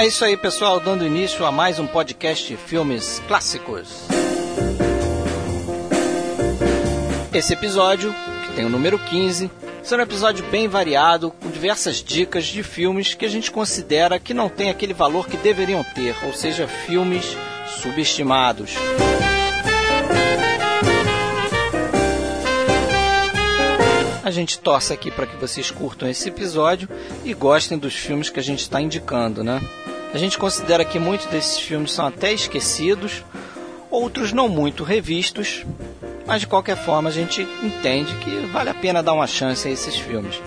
É isso aí, pessoal, dando início a mais um podcast Filmes Clássicos. Esse episódio, que tem o número 15, será um episódio bem variado, com diversas dicas de filmes que a gente considera que não tem aquele valor que deveriam ter, ou seja, filmes subestimados. A gente torce aqui para que vocês curtam esse episódio e gostem dos filmes que a gente está indicando, né? A gente considera que muitos desses filmes são até esquecidos, outros não muito revistos, mas de qualquer forma a gente entende que vale a pena dar uma chance a esses filmes.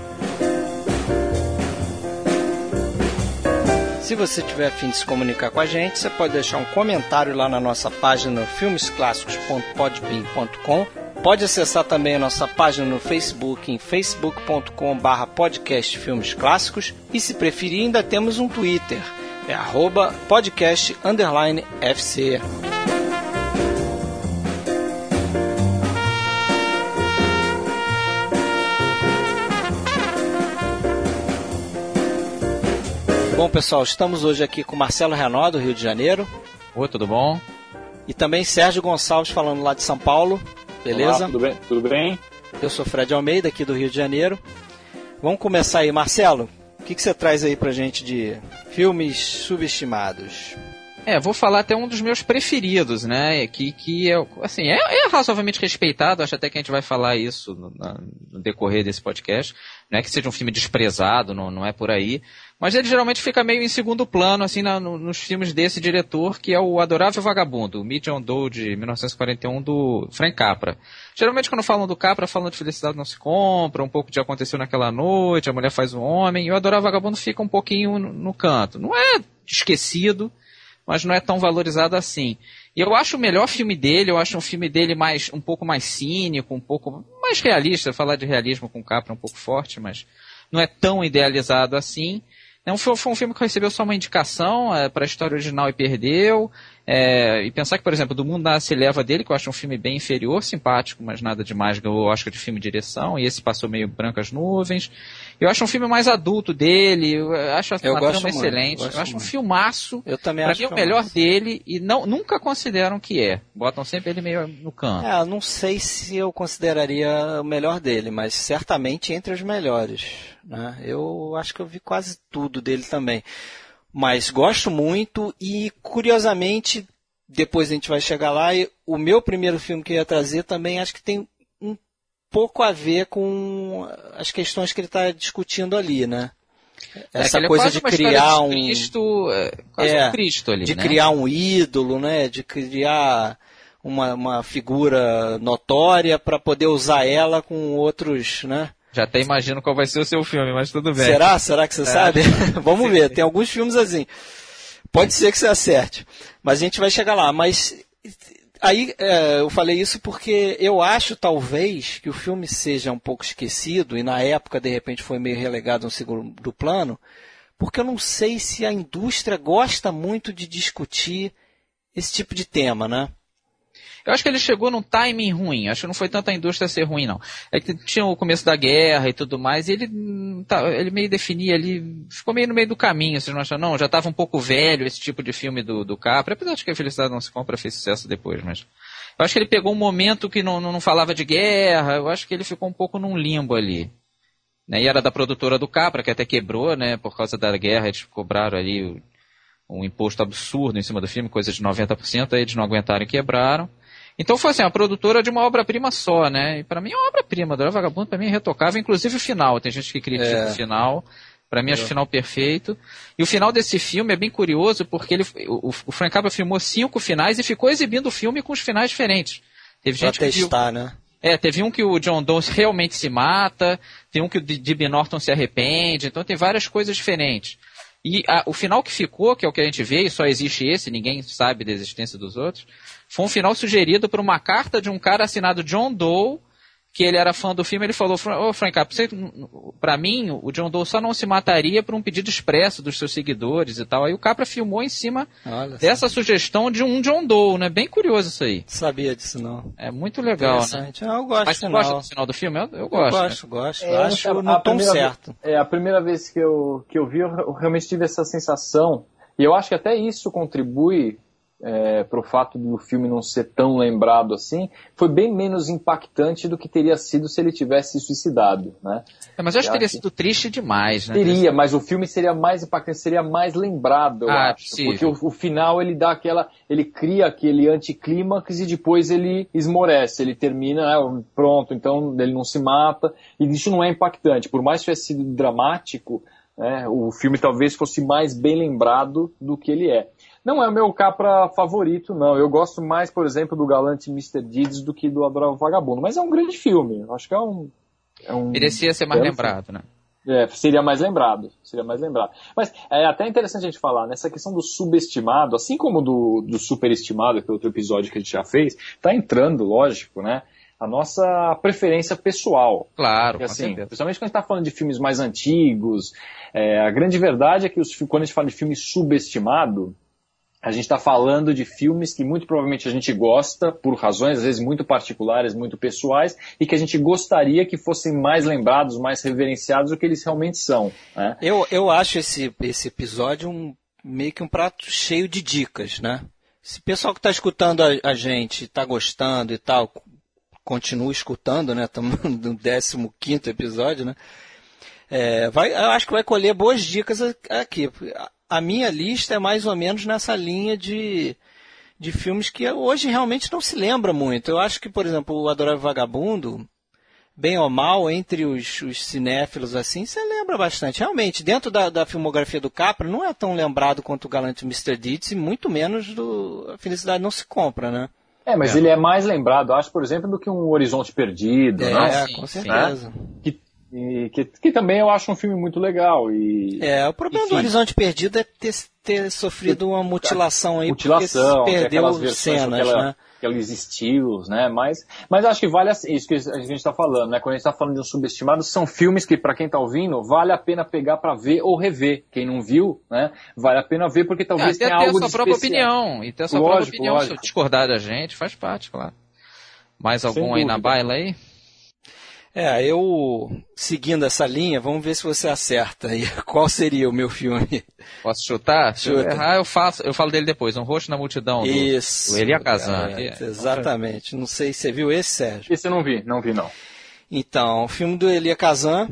Se você tiver afim de se comunicar com a gente, você pode deixar um comentário lá na nossa página filmesclassicos.podbean.com Pode acessar também a nossa página no Facebook em facebook.com.br podcast Filmes Clássicos. E se preferir ainda temos um Twitter, é arroba podcast underline FC. Bom pessoal, estamos hoje aqui com Marcelo Renó do Rio de Janeiro. Oi, tudo bom? E também Sérgio Gonçalves falando lá de São Paulo. Beleza? Olá, tudo bem? Tudo bem? Eu sou Fred Almeida, aqui do Rio de Janeiro. Vamos começar aí. Marcelo, o que, que você traz aí pra gente de filmes subestimados? É, vou falar até um dos meus preferidos, né? Que, que é, assim, é, é razoavelmente respeitado, acho até que a gente vai falar isso no, no, decorrer desse podcast. Não é que seja um filme desprezado, não, não é por aí. Mas ele geralmente fica meio em segundo plano, assim, na, no, nos filmes desse diretor, que é o Adorável Vagabundo, o Medium Doe de 1941 do Frank Capra. Geralmente quando falam do Capra, falam de Felicidade Não Se Compra, um pouco de Aconteceu Naquela Noite, A Mulher Faz o Homem, e o Adorável Vagabundo fica um pouquinho no, no canto. Não é esquecido, mas não é tão valorizado assim. E eu acho o melhor filme dele, eu acho um filme dele mais um pouco mais cínico, um pouco mais realista. Falar de realismo com Capra é um pouco forte, mas não é tão idealizado assim. É um, foi um filme que recebeu só uma indicação é, para a história original e perdeu. É, e pensar que, por exemplo, Do Mundo Nada Se Leva dele, que eu acho um filme bem inferior, simpático, mas nada demais, ganhou Oscar de filme e direção, e esse passou meio brancas nuvens. Eu acho um filme mais adulto dele, eu acho eu uma trama excelente. Eu, eu acho muito. um filmaço. Eu também pra acho mim, é o melhor dele e não, nunca consideram que é. Botam sempre ele meio no canto. É, não sei se eu consideraria o melhor dele, mas certamente entre os melhores. Né? Eu acho que eu vi quase tudo dele também. Mas gosto muito e, curiosamente, depois a gente vai chegar lá, e o meu primeiro filme que eu ia trazer também acho que tem pouco a ver com as questões que ele está discutindo ali, né? É, Essa é coisa de criar um Cristo, é, é, um Cristo ali, de né? criar um ídolo, né? De criar uma, uma figura notória para poder usar ela com outros, né? Já até imagino qual vai ser o seu filme, mas tudo bem. Será? Será que você é. sabe? Vamos ver. Tem alguns filmes assim. Pode ser que você acerte, mas a gente vai chegar lá. Mas Aí é, eu falei isso porque eu acho talvez que o filme seja um pouco esquecido e na época de repente foi meio relegado a um segundo plano, porque eu não sei se a indústria gosta muito de discutir esse tipo de tema, né? Eu acho que ele chegou num timing ruim. Acho que não foi tanto a indústria ser ruim, não. É que tinha o começo da guerra e tudo mais, e ele, tá, ele meio definia ali, ficou meio no meio do caminho, vocês não acham? Não, já estava um pouco velho esse tipo de filme do, do Capra, apesar de que a Felicidade Não Se Compra fez sucesso depois, mas... Eu acho que ele pegou um momento que não, não falava de guerra, eu acho que ele ficou um pouco num limbo ali. Né? E era da produtora do Capra, que até quebrou, né, por causa da guerra, eles cobraram ali um imposto absurdo em cima do filme, coisa de 90%, aí eles não aguentaram e quebraram. Então foi assim, a produtora de uma obra-prima só, né? E para mim é uma obra-prima. Dora Vagabundo para mim é retocável, inclusive o final. Tem gente que critica é. o final. Para mim, é. acho o final perfeito. E o final desse filme é bem curioso, porque ele, o, o Frank Capra filmou cinco finais e ficou exibindo o filme com os finais diferentes. Teve pra gente testar, que viu, né? É, teve um que o John Donne realmente se mata, tem um que o D.B. Norton se arrepende, então tem várias coisas diferentes. E a, o final que ficou, que é o que a gente vê, e só existe esse, ninguém sabe da existência dos outros, foi um final sugerido por uma carta de um cara assinado John Doe, que ele era fã do filme, ele falou, ô oh, Frank para mim, o John Doe só não se mataria por um pedido expresso dos seus seguidores e tal. Aí o Capra filmou em cima Olha dessa sugestão de um John Doe, né? Bem curioso isso aí. Sabia disso não. É muito legal, né? Ah, eu gosto Mas você gosta do final do filme? Eu, eu gosto. Eu gosto, né? gosto. É, acho no tom certo. É, a primeira vez que eu, que eu vi, eu realmente tive essa sensação E eu acho que até isso contribui é, para o fato do filme não ser tão lembrado assim, foi bem menos impactante do que teria sido se ele tivesse suicidado, né? É, mas eu acho que teria sido triste demais, né? Teria, mas o filme seria mais impactante, seria mais lembrado, eu Ah, acho. possível. Porque o, o final ele dá aquela. ele cria aquele anticlímax e depois ele esmorece, ele termina, né, pronto, então ele não se mata, e isso não é impactante. Por mais que tivesse sido dramático, né, o filme talvez fosse mais bem lembrado do que ele é. Não é o meu Capra favorito, não. Eu gosto mais, por exemplo, do Galante Mr. Deeds do que do Adorável Vagabundo. Mas é um grande filme. Acho que é um. É um Merecia ser mais lembrado, né? é, seria mais lembrado, seria mais lembrado. Mas é até interessante a gente falar, nessa questão do subestimado, assim como do, do superestimado, que é outro episódio que a gente já fez, tá entrando, lógico, né? A nossa preferência pessoal. Claro, Porque, assim, principalmente quando a gente está falando de filmes mais antigos, é, a grande verdade é que os, quando a gente fala de filme subestimado, a gente está falando de filmes que muito provavelmente a gente gosta, por razões às vezes muito particulares, muito pessoais, e que a gente gostaria que fossem mais lembrados, mais reverenciados do que eles realmente são. Né? Eu, eu acho esse, esse episódio um, meio que um prato cheio de dicas, né? Se o pessoal que está escutando a, a gente está gostando e tal, continua escutando, né? Estamos no 15 episódio, né? É, vai, eu acho que vai colher boas dicas aqui. A- minha lista é mais ou menos nessa linha de, de filmes que hoje realmente não se lembra muito. Eu acho que, por exemplo, o Adorável Vagabundo, bem ou mal, entre os, os cinéfilos assim, você lembra bastante. Realmente, dentro da, da filmografia do Capra, não é tão lembrado quanto o Galante Mr. Deeds e muito menos do A Felicidade Não Se Compra, né? É, mas É. ele é mais lembrado, acho, por exemplo, do que um Horizonte Perdido, É, né? sim, com certeza. Que, e que, que também eu acho um filme muito legal. E, É, o problema do. Horizonte Perdido é ter, ter sofrido uma mutilação aí, mutilação, porque perdeu aquelas versões, cenas, aquela- né? aqueles estilos, né? Mas, mas acho que vale a- isso que a gente está falando, né? Quando a gente está falando de um subestimado, são filmes que, para quem está ouvindo, vale a pena pegar para ver ou rever. Quem não viu, né? Vale a pena ver porque talvez até tenha ter a algo sua de própria especial. opinião. E ter a sua Lógico, própria opinião. lógico. Se discordar da gente, faz parte, claro. Mais algum aí na baila aí? É, eu seguindo essa linha, vamos ver se você acerta aí. Qual seria o meu filme? Posso chutar? Se eu errar, eu, faço, eu falo dele depois. Um rosto na multidão. do- Isso. O Elia Kazan. É, exatamente. Não sei se você viu esse, Sérgio. Esse eu não vi, não vi não. Então, o filme do Elia Kazan,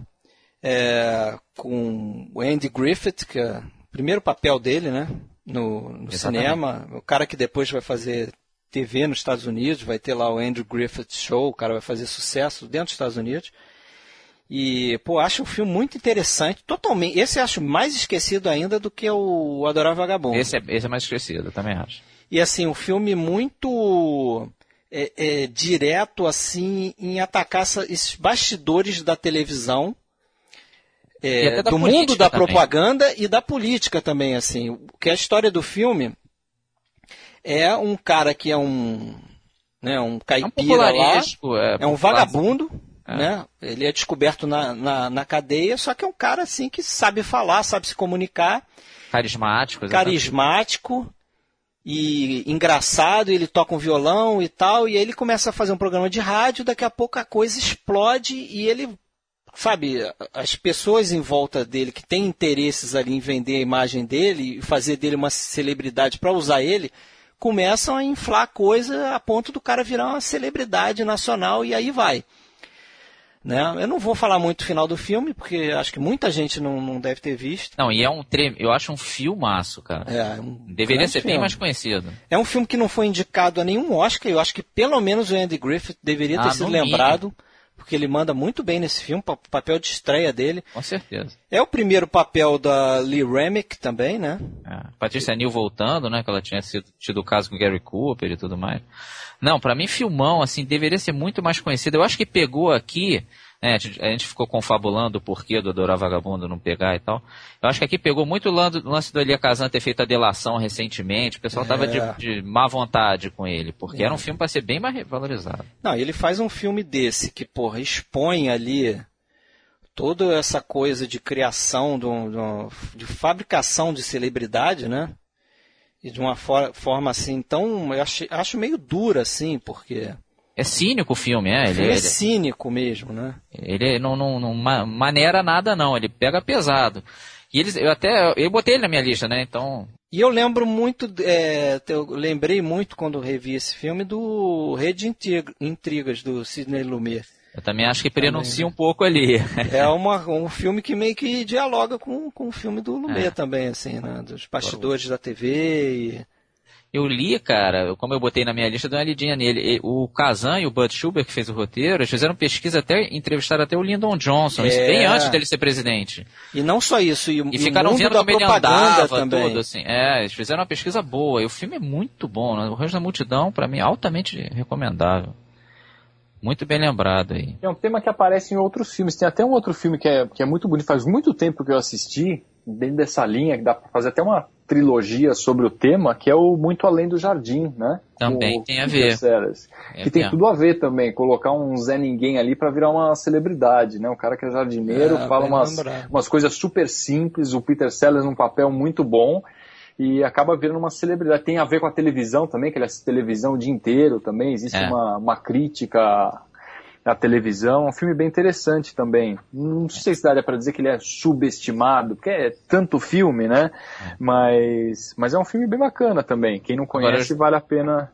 é, com o Andy Griffith, que é o primeiro papel dele, né? No, no cinema. O cara que depois vai fazer TV nos Estados Unidos, vai ter lá o Andrew Griffith Show, o cara vai fazer sucesso dentro dos Estados Unidos. E, pô, acho um filme muito interessante, totalmente. Esse eu acho mais esquecido ainda do que o Adorável Vagabundo. Esse é, esse é mais esquecido, eu também acho. E assim, um filme muito é, é, direto assim em atacar essa- esses bastidores da televisão, é, do mundo da também. propaganda e da política também, assim. Que a história do filme é um cara que é um, né, um É um caipira lá. É, é um vagabundo, É. né? Ele é descoberto na, na, na cadeia, só que é um cara assim que sabe falar, sabe se comunicar Carismático. exatamente. carismático e engraçado, ele toca um violão e tal, e aí ele começa a fazer um programa de rádio, daqui a pouco a coisa explode e ele, sabe, as pessoas em volta dele que têm interesses ali em vender a imagem dele e fazer dele uma celebridade para usar ele, começam a inflar coisa a ponto do cara virar uma celebridade nacional e aí vai. Né? Eu não vou falar muito do final do filme, porque acho que muita gente não, não deve ter visto. Não, e é um trem, eu acho um filmaço, cara. É, um Deveria ser bem filme. mais conhecido. É um filme que não foi indicado a nenhum Oscar. Eu acho que pelo menos o Andy Griffith deveria ter Ah, sido no lembrado, porque ele manda muito bem nesse filme, pa- papel de estreia dele. Com certeza. É o primeiro papel da Lee Remick também, né? É. Patrícia Neal voltando, né? Que ela tinha sido, tido caso com o Gary Cooper e tudo mais. Não, pra mim, filmão, assim, deveria ser muito mais conhecido. Eu acho que pegou aqui, né? A gente, a gente ficou confabulando o porquê do Adorar Vagabundo não pegar e tal. Eu acho que aqui pegou muito o lan- lance do Elia Kazan ter feito a delação recentemente. O pessoal tava de, É. de má vontade com ele, porque era um filme pra ser bem mais valorizado. Não, ele faz um filme desse que, porra, expõe ali toda essa coisa de criação, de, de fabricação de celebridade, né? E de uma for- forma assim tão. Eu acho, acho meio dura, assim, porque. É cínico o filme, é? Ele, filme é ele- cínico mesmo, né? Ele não, não, não ma- maneira nada, não. Ele pega pesado. E eles, eu até, eu botei ele na minha lista, né? Então. E eu lembro muito, é, eu lembrei muito quando revi esse filme do Rede de Intrigas do Sidney Lumet. Eu também acho que prenuncia um pouco ali. É uma, um filme que meio que dialoga com, com o filme do Lumet é. também, assim, né? Dos bastidores da TV e... Eu li, cara, como eu botei na minha lista, dei uma lidinha nele. O Kazan e o Bud Schubert, que fez o roteiro, eles fizeram pesquisa até, entrevistaram até o Lyndon Johnson, é. isso bem antes dele ser presidente. E não só isso, e, e ficaram vendo como ele andava, também. tudo, assim. É, eles fizeram uma pesquisa boa, e o filme é muito bom, né? O Rancho da Multidão, para mim, é altamente recomendável. Muito bem lembrado aí. É um tema que aparece em outros filmes. Tem até um outro filme que é, que é muito bonito, faz muito tempo que eu assisti, dentro dessa linha, que dá pra fazer até uma trilogia sobre o tema, que é o Muito Além do Jardim, né? Também o, tem a ver. É, que tem tudo a ver também, colocar um Zé Ninguém ali para virar uma celebridade, né? Um cara que é jardineiro, é, fala umas, umas coisas super simples, o Peter Sellers num papel muito bom, e acaba virando uma celebridade. Tem a ver com a televisão também, que ele assiste televisão o dia inteiro também, existe é. uma, uma crítica à televisão, um filme bem interessante também. Não sei se daria para dizer que ele é subestimado, porque é tanto filme, né? É. Mas, mas é um filme bem bacana também. Quem não conhece, Agora, vale a pena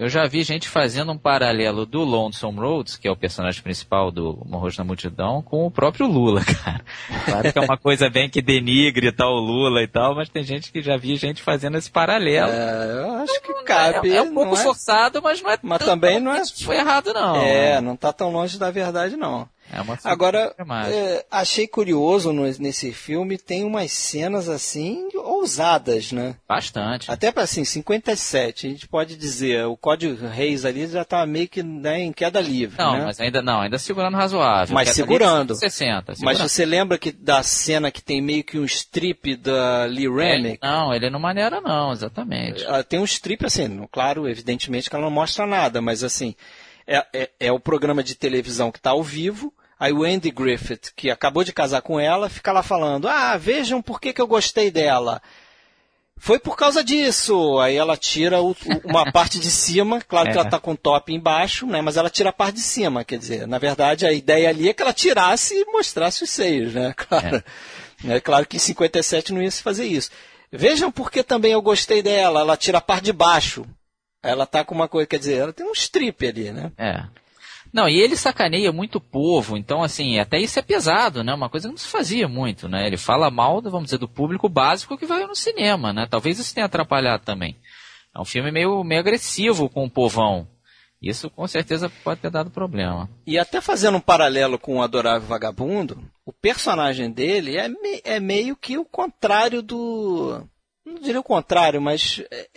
eu já vi gente fazendo um paralelo do Lonesome Rhodes, que é o personagem principal do Morros na Multidão, com o próprio Lula, cara. Claro que é uma coisa bem que denigre e tal, o Lula e tal, mas tem gente que já vi gente fazendo esse paralelo. É, eu acho que cabe. É, é um pouco é... forçado, mas não é Mas também não é. Foi errado, não. É, não tá tão longe da verdade, não. É uma Agora, é, achei curioso no, nesse filme, tem umas cenas assim ousadas, né? Bastante. Até para assim, 57, a gente pode dizer, o Código Reis ali já tá meio que né, em queda livre. Não, né? mas ainda não, ainda segurando razoável. Mas segurando. 60, segurando. Mas você lembra que da cena que tem meio que um strip da Lee Remick? É, não, ele não maneira não, exatamente. Ah, tem um strip assim, claro, evidentemente que ela não mostra nada, mas assim, é, é, é o programa de televisão que está ao vivo, Aí o Andy Griffith, que acabou de casar com ela, fica lá falando: Ah, vejam por que, que eu gostei dela. Foi por causa disso. Aí ela tira o, uma parte de cima, claro é. que ela está com o top embaixo, né? Mas ela tira a parte de cima, quer dizer, na verdade a ideia ali é que ela tirasse e mostrasse os seios, né? Claro. É. é claro que em 57 não ia se fazer isso. Vejam por que também eu gostei dela. Ela tira a parte de baixo. Ela tá com uma coisa, quer dizer, ela tem um strip ali, né? É. Não, e ele sacaneia muito o povo, então assim, até isso é pesado, né? Uma coisa que não se fazia muito, né? Ele fala mal, vamos dizer, do público básico que vai no cinema, né? Talvez isso tenha atrapalhado também. É um filme meio, meio agressivo com o povão. Isso com certeza pode ter dado problema. E até fazendo um paralelo com o Adorável Vagabundo, o personagem dele é, me, é meio que o contrário do. Não diria o contrário, mas é,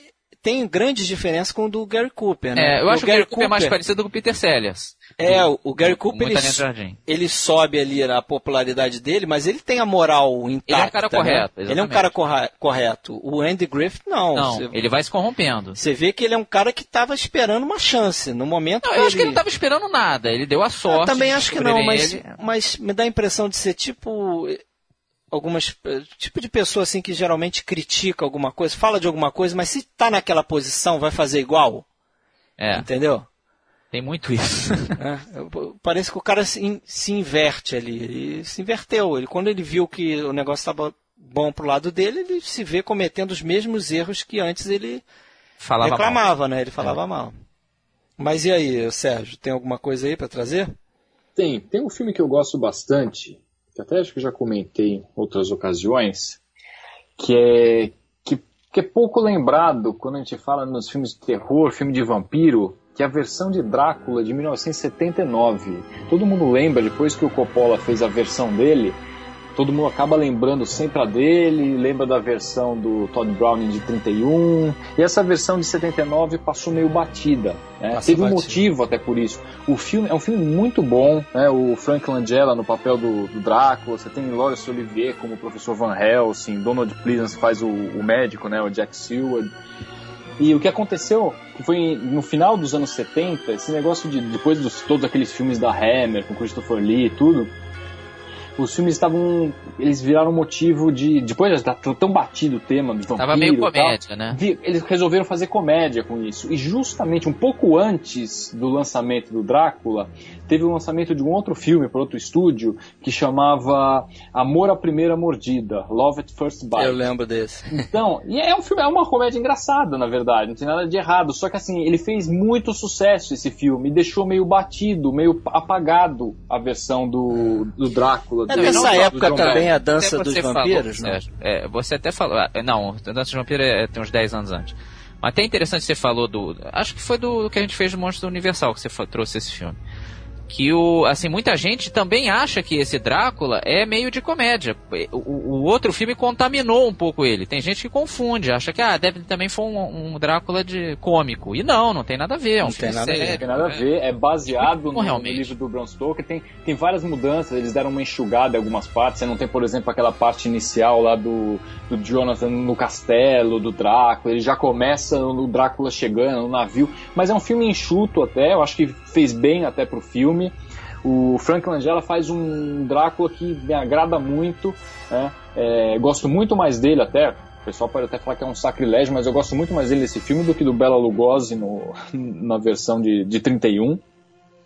tem grandes diferenças com o do Gary Cooper, né? É, eu o acho que o Gary Cooper é mais parecido com o Peter Sellers. É, o, o Gary Cooper ele, ele, sobe ali a popularidade dele, mas ele tem a moral intacta. Ele é um cara correto. Né? Ele é um cara correto. O Andy Griffith não. Não, você, ele vai se corrompendo. Você vê que ele é um cara que estava esperando uma chance no momento. Não, eu ele... acho que ele não estava esperando nada. Ele deu a sorte. Eu também acho que não, mas, mas me dá a impressão de ser tipo algumas tipo de pessoa assim que geralmente critica alguma coisa, fala de alguma coisa, mas se está naquela posição vai fazer igual. É. Entendeu? Tem muito isso. É, parece que o cara se, se, inverte ali. Ele se inverteu. Ele, quando ele viu que o negócio estava bom pro lado dele, ele se vê cometendo os mesmos erros que antes ele falava reclamava, mal. né? Ele falava é. mal. Mas e aí, Sérgio, tem alguma coisa aí para trazer? Tem. Tem um filme que eu gosto bastante, que até acho que já comentei em outras ocasiões, que é, que, que é pouco lembrado quando a gente fala nos filmes de terror, filme de vampiro, que é a versão de Drácula de 1979. Todo mundo lembra, depois que o Coppola fez a versão dele, todo mundo acaba lembrando sempre a dele, lembra da versão do Todd Browning de 31, e essa versão de 79 passou meio batida. Né? Teve um motivo até por isso. O filme é um filme muito bom, né? o Frank Langella no papel do, do Drácula, você tem Laurence Olivier como o professor Van Helsing, Donald Pleasance faz o, o médico, né? o Jack Seward. E o que aconteceu, que foi no final dos anos 70, esse negócio de depois de todos aqueles filmes da Hammer, com Christopher Lee e tudo, os filmes estavam. Eles viraram motivo de. Depois de estar tão batido o tema de vampiro. Tava meio comédia, tal, né? Eles resolveram fazer comédia com isso. E justamente um pouco antes do lançamento do Drácula, teve o lançamento de um outro filme para outro estúdio que chamava Amor à Primeira Mordida, Love at First Bite. Eu lembro desse. Então, e é um filme, é uma comédia engraçada, na verdade, não tem nada de errado. Só que assim, ele fez muito sucesso esse filme, e deixou meio batido, meio apagado a versão do, do Drácula. É nessa época também a dança dos vampiros, falou, né? É, você até falou. Ah, não, a dança dos vampiros é, tem uns 10 anos antes. Mas até interessante você falou do. Acho que foi do que a gente fez do Monstro Universal que você trouxe esse filme que o assim muita gente também acha que esse Drácula é meio de comédia. O, o, outro filme contaminou um pouco ele. Tem gente que confunde, acha que ah, deve também foi um, um Drácula de cômico. E não, não tem nada a ver. É um não tem nada, sério, tem nada a ver. É baseado no, no, livro do Bram Stoker. Tem, tem várias mudanças. Eles deram uma enxugada em algumas partes. Você não tem, por exemplo, aquela parte inicial lá do, do Jonathan no castelo, do Drácula. Ele já começa no Drácula chegando no navio. Mas é um filme enxuto até. Eu acho que fez bem até pro filme filme. O Frank Langella faz um Drácula que me agrada muito. Né? É, gosto muito mais dele até. O pessoal pode até falar que é um sacrilégio, mas eu gosto muito mais dele nesse filme do que do Bela Lugosi no, na versão de, de 31.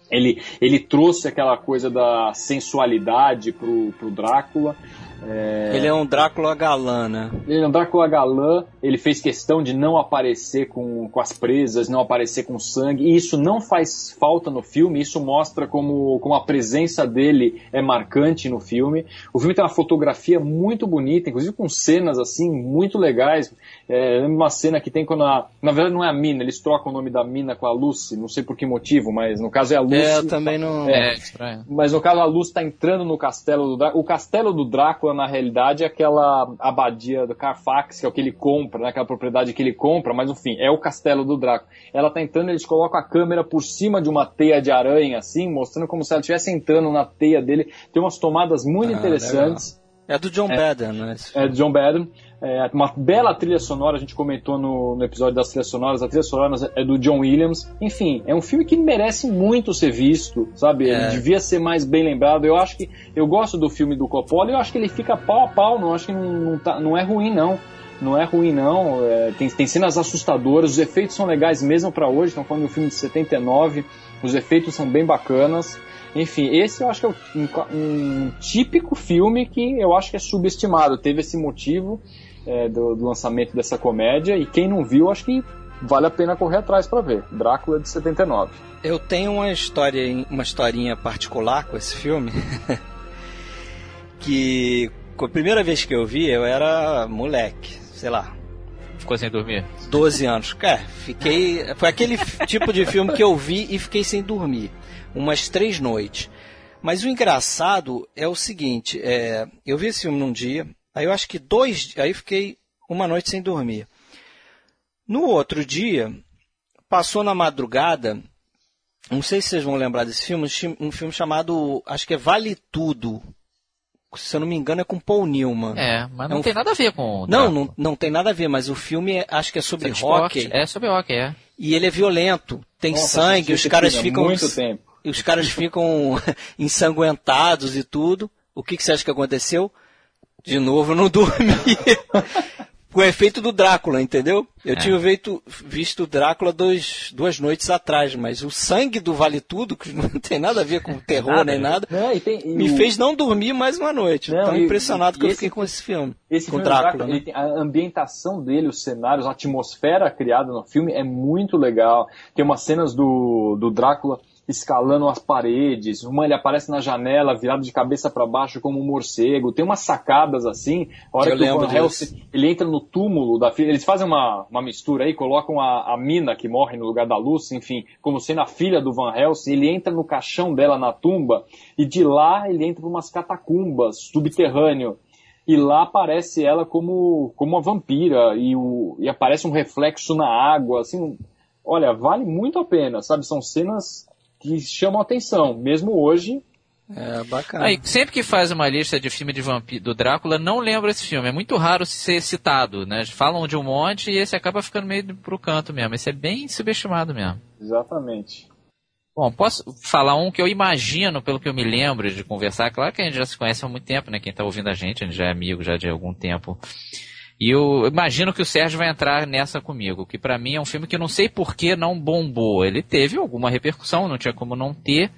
Ele, ele trouxe aquela coisa da sensualidade pro, pro Drácula. É... Ele é um Drácula galã, né? Ele é um Drácula galã, ele fez questão de não aparecer com, com as presas, não aparecer com sangue, e isso não faz falta no filme, isso mostra como, como a presença dele é marcante no filme. O filme tem uma fotografia muito bonita, inclusive com cenas assim, muito legais. É, uma cena que tem quando a. Na verdade não é a mina, eles trocam o nome da mina com a Lucy, não sei por que motivo, mas no caso é a Lucy. É, eu também não. É, é estranho. Mas no caso a Lucy está entrando no castelo do Drácula. O castelo do Drácula Na realidade, é aquela abadia do Carfax, que é o que ele compra, né? aquela propriedade que ele compra, mas enfim, é o castelo do Drácula. Ela tá entrando, eles colocam a câmera por cima de uma teia de aranha, assim, mostrando como se ela estivesse entrando na teia dele. Tem umas tomadas muito ah, interessantes. Legal. É do John é, Badham, né? É do John Badham. É uma bela trilha sonora, a gente comentou no, no, episódio das trilhas sonoras, a trilha sonora é do John Williams. Enfim, é um filme que merece muito ser visto, sabe? É. Ele devia ser mais bem lembrado. Eu acho que. Eu gosto do filme do Coppola e eu acho que ele fica pau a pau, não acho que não, não, tá, não é ruim, não. Não é ruim, não. É, tem, tem cenas assustadoras, os efeitos são legais mesmo para hoje. Estão falando de um filme de 79, os efeitos são bem bacanas. Enfim, esse eu acho que é um, um, típico filme que eu acho que é subestimado. Teve esse motivo é, do, do, lançamento dessa comédia e quem não viu, acho que vale a pena correr atrás para ver. Drácula de 79. Eu tenho uma história, uma historinha particular com esse filme. que a primeira vez que eu vi, eu era moleque, sei lá. Ficou sem dormir? 12 anos. É, fiquei. Foi aquele tipo de filme que eu vi e fiquei sem dormir umas três noites. Mas o engraçado é o seguinte, é, eu vi esse filme num dia, aí eu acho que dois, aí fiquei uma noite sem dormir. No outro dia, passou na madrugada, não sei se vocês vão lembrar desse filme, um filme chamado, acho que é Vale Tudo. Se eu não me engano, é com Paul Newman. É, mas não é um... tem nada a ver com. Não, não, não tem nada a ver, mas o filme é, acho que é sobre rock. É sobre rock, é. E ele é violento, tem Nossa, sangue, os caras ficam. Muito tempo e os caras ficam ensanguentados e tudo. O que, que você acha que aconteceu? De novo, não dormi. Com o efeito do Drácula, entendeu? Eu é. tinha visto, visto o Drácula dois, duas noites atrás, mas o sangue do Vale Tudo, que não tem nada a ver com terror nada, nem nada, não, e tem, e me o... fez não dormir mais uma noite. Não, Tão impressionado e, que eu esse, fiquei com esse filme. Esse com filme Drácula. Drácula né? a ambientação dele, os cenários, a atmosfera criada no filme é muito legal. Tem umas cenas do, do Drácula escalando as paredes, uma ele aparece na janela virado de cabeça para baixo como um morcego, tem umas sacadas assim, a hora Eu que o Van Helsing, ele entra no túmulo da filha, eles fazem uma, uma mistura aí, colocam a, a mina que morre no lugar da Lucy, enfim, como sendo a filha do Van Helsing, ele entra no caixão dela na tumba, e de lá ele entra para umas catacumbas, subterrâneo, e lá aparece ela como, como uma vampira, e, o, e aparece um reflexo na água, assim, olha, vale muito a pena, sabe? São cenas que chamam atenção, mesmo hoje. É bacana. Aí, sempre que faz uma lista de filme de vampiro do Drácula, não lembra esse filme. É muito raro ser citado, né? Falam de um monte e esse acaba ficando meio pro canto mesmo. Esse é bem subestimado mesmo. Exatamente. Bom, posso falar um que eu imagino, pelo que eu me lembro de conversar. Claro que a gente já se conhece há muito tempo, né? Quem está ouvindo a gente, a gente já é amigo já de algum tempo. E eu imagino que o Sérgio vai entrar nessa comigo, que para mim é um filme que eu não sei por que não bombou. Ele teve alguma repercussão, não tinha como não ter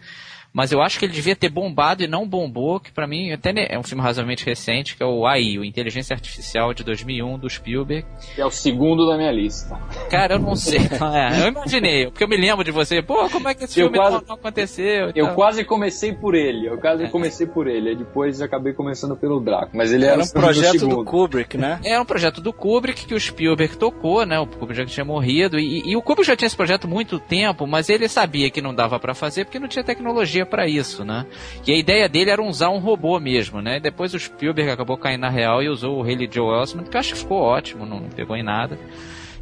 mas eu acho que ele devia ter bombado e não bombou, que para mim até é um filme razoavelmente recente, que é o AI, o Inteligência Artificial de 2001 do Spielberg. Que é o segundo da minha lista. Cara, eu não sei. É, eu imaginei, porque eu me lembro de você, pô, como é que esse eu filme quase, não, aconteceu? Eu quase comecei por ele, eu quase é. comecei por ele, depois acabei começando pelo Draco, mas ele era, era um projeto do Kubrick, né? Era um projeto do Kubrick que o Spielberg tocou, né? O Kubrick já tinha morrido e, e o Kubrick já tinha esse projeto há muito tempo, mas ele sabia que não dava para fazer porque não tinha tecnologia tecnologia para isso, né? E a ideia dele era usar um robô mesmo, né? E depois o Spielberg acabou caindo na real e usou o Haley Joel Osment, que eu acho que ficou ótimo, não pegou em nada.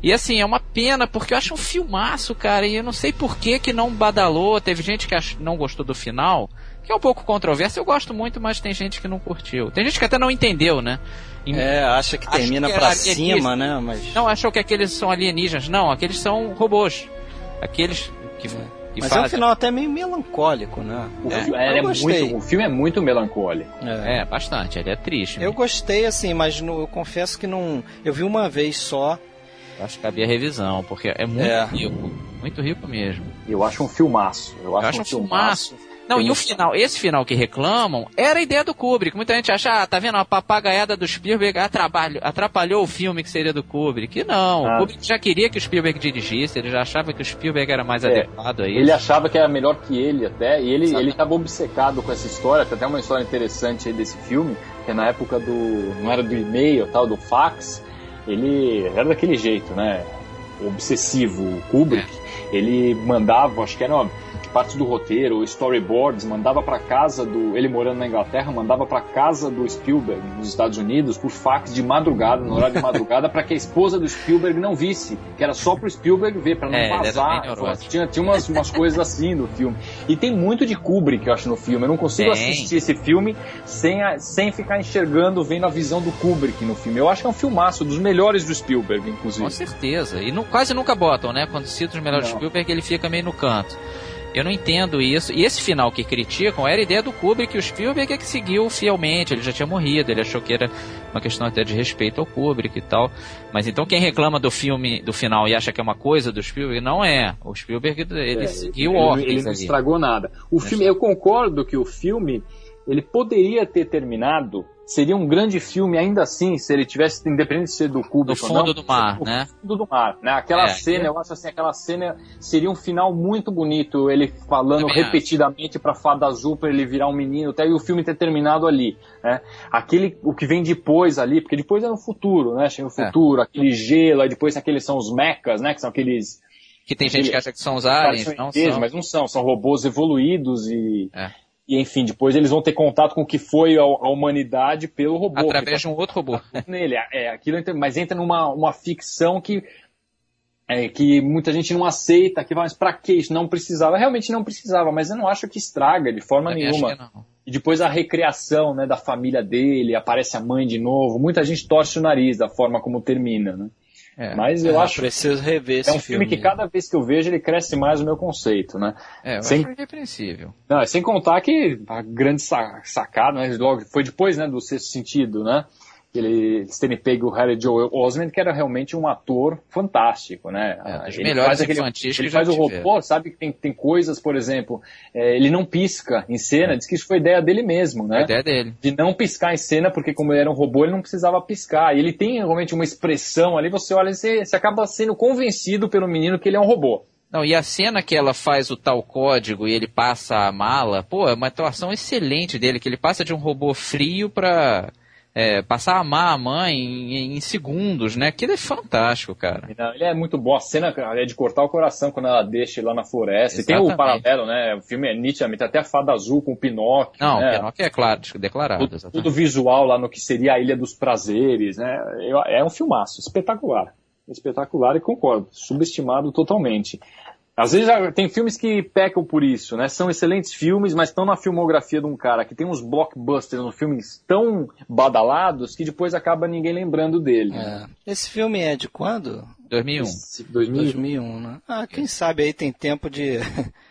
E assim, é uma pena, porque eu acho um filmaço, cara, e eu não sei por que que não badalou. Teve gente que não gostou do final, que é um pouco controverso. Eu gosto muito, mas tem gente que não curtiu. Tem gente que até não entendeu, né? É, acha que termina para cima, né? Mas... Não, achou que aqueles são alienígenas. Não, aqueles são robôs. Aqueles que é. Mas faz... é um final até meio melancólico, né? O, é, filme, é muito, o filme é muito melancólico. É, é bastante, ele é triste. Eu gostei, assim, mas no, eu confesso que não. Eu vi uma vez só. Acho que cabia revisão, porque é muito é. rico. Muito rico mesmo. Eu acho um filmaço. Eu acho, eu acho um filmaço. filmaço. Não, e o final, esse final que reclamam, era a ideia do Kubrick. Muita gente acha, ah, tá vendo, a papagaiada do Spielberg atrapalhou, atrapalhou o filme que seria do Kubrick. Não, ah. o Kubrick já queria que o Spielberg dirigisse, ele já achava que o Spielberg era mais é, adequado a isso. Ele achava que era melhor que ele até, e ele, ele tava obcecado com essa história, tem até uma história interessante aí desse filme, que é na época do, não era do e-mail, tal, do fax, ele era daquele jeito, né, obsessivo, o Kubrick, é. ele mandava, acho que era uma partes do roteiro, storyboards, mandava para casa do ele morando na Inglaterra, mandava para casa do Spielberg nos Estados Unidos por fax de madrugada, no horário de madrugada, para que a esposa do Spielberg não visse, que era só pro Spielberg ver, para não é, vazar. Tinha, tinha umas, umas coisas assim no filme. E tem muito de Kubrick, eu acho, no filme. Eu não consigo tem. assistir esse filme sem, a, sem ficar enxergando, vendo a visão do Kubrick no filme. Eu acho que é um filmaço, dos melhores do Spielberg, inclusive. Com certeza. E não, quase nunca botam, né? Quando cita os melhores do Spielberg, ele fica meio no canto. Eu não entendo isso. E esse final que criticam era a ideia do Kubrick, o Spielberg é que seguiu fielmente, ele já tinha morrido, ele achou que era uma questão até de respeito ao Kubrick e tal. Mas então quem reclama do filme, do final e acha que é uma coisa do Spielberg, não é. O Spielberg, ele é, seguiu ele, ordens Ele não ali. estragou nada. O filme, eu concordo que o filme, ele poderia ter terminado seria um grande filme ainda assim se ele tivesse independente de ser do Kubrick no fundo não, do mar, né? fundo do mar, né? Aquela é, cena, é. eu acho assim, aquela cena seria um final muito bonito, ele falando repetidamente para Fada Azul para ele virar um menino, até e o filme ter terminado ali, né? Aquele o que vem depois ali, porque depois é no futuro, né? Chega o é. futuro, é. aquele gelo, aí depois aqueles são os mechas, né? Que são aqueles que tem gente que acha que são os aliens, não são. Mas não são, são robôs evoluídos e é e enfim, depois eles vão ter contato com o que foi a, a humanidade pelo robô. Através de um outro robô. Nele, é, aquilo entra, mas entra numa uma ficção que é, que muita gente não aceita, que vai, mas pra que isso? Não precisava. Realmente não precisava, mas eu não acho que estraga de forma nenhuma. E depois a recriação né, da família dele, aparece a mãe de novo. Muita gente torce o nariz da forma como termina, né? É, Mas eu é, acho. Preciso rever esse É um filme, filme, que cada vez que eu vejo ele cresce mais o meu conceito, né? É, eu sem... acho repreensível. Não, sem contar que a grande sacada, né? Logo, foi depois, né, do sexto sentido, né? Eles terem pego o Harry Joel Osment, que era realmente um ator fantástico, né? É, ele melhores faz aquele, Ele faz o robô, sabe que tem, tem coisas, por exemplo, é, ele não pisca em cena, é. diz que isso foi ideia dele mesmo, né? Foi ideia dele. De não piscar em cena, porque como ele era um robô, ele não precisava piscar. E ele tem realmente uma expressão ali, você olha e você, você acaba sendo convencido pelo menino que ele é um robô. Não, e a cena que ela faz o tal código e ele passa a mala, pô, é uma atuação excelente dele, que ele passa de um robô frio para é, passar a amar a mãe em, em, segundos, né? Aquilo é fantástico, cara. Ele é muito bom. A cena é de cortar o coração quando ela deixa lá na floresta. Exatamente. E tem o paralelo, né? O filme é nitidamente até a fada azul com o Pinóquio. Não, né? o Pinóquio é claro, declarado. Tudo, tudo, visual lá no que seria a Ilha dos Prazeres, né? É um filmaço, espetacular. Espetacular e concordo. Subestimado totalmente. Às vezes tem filmes que pecam por isso, né? São excelentes filmes, mas estão na filmografia de um cara que tem uns blockbusters, uns filmes tão badalados que depois acaba ninguém lembrando dele. É. Esse filme é de quando? 2001. 2001, 2001 né? Ah, quem sabe aí tem tempo de?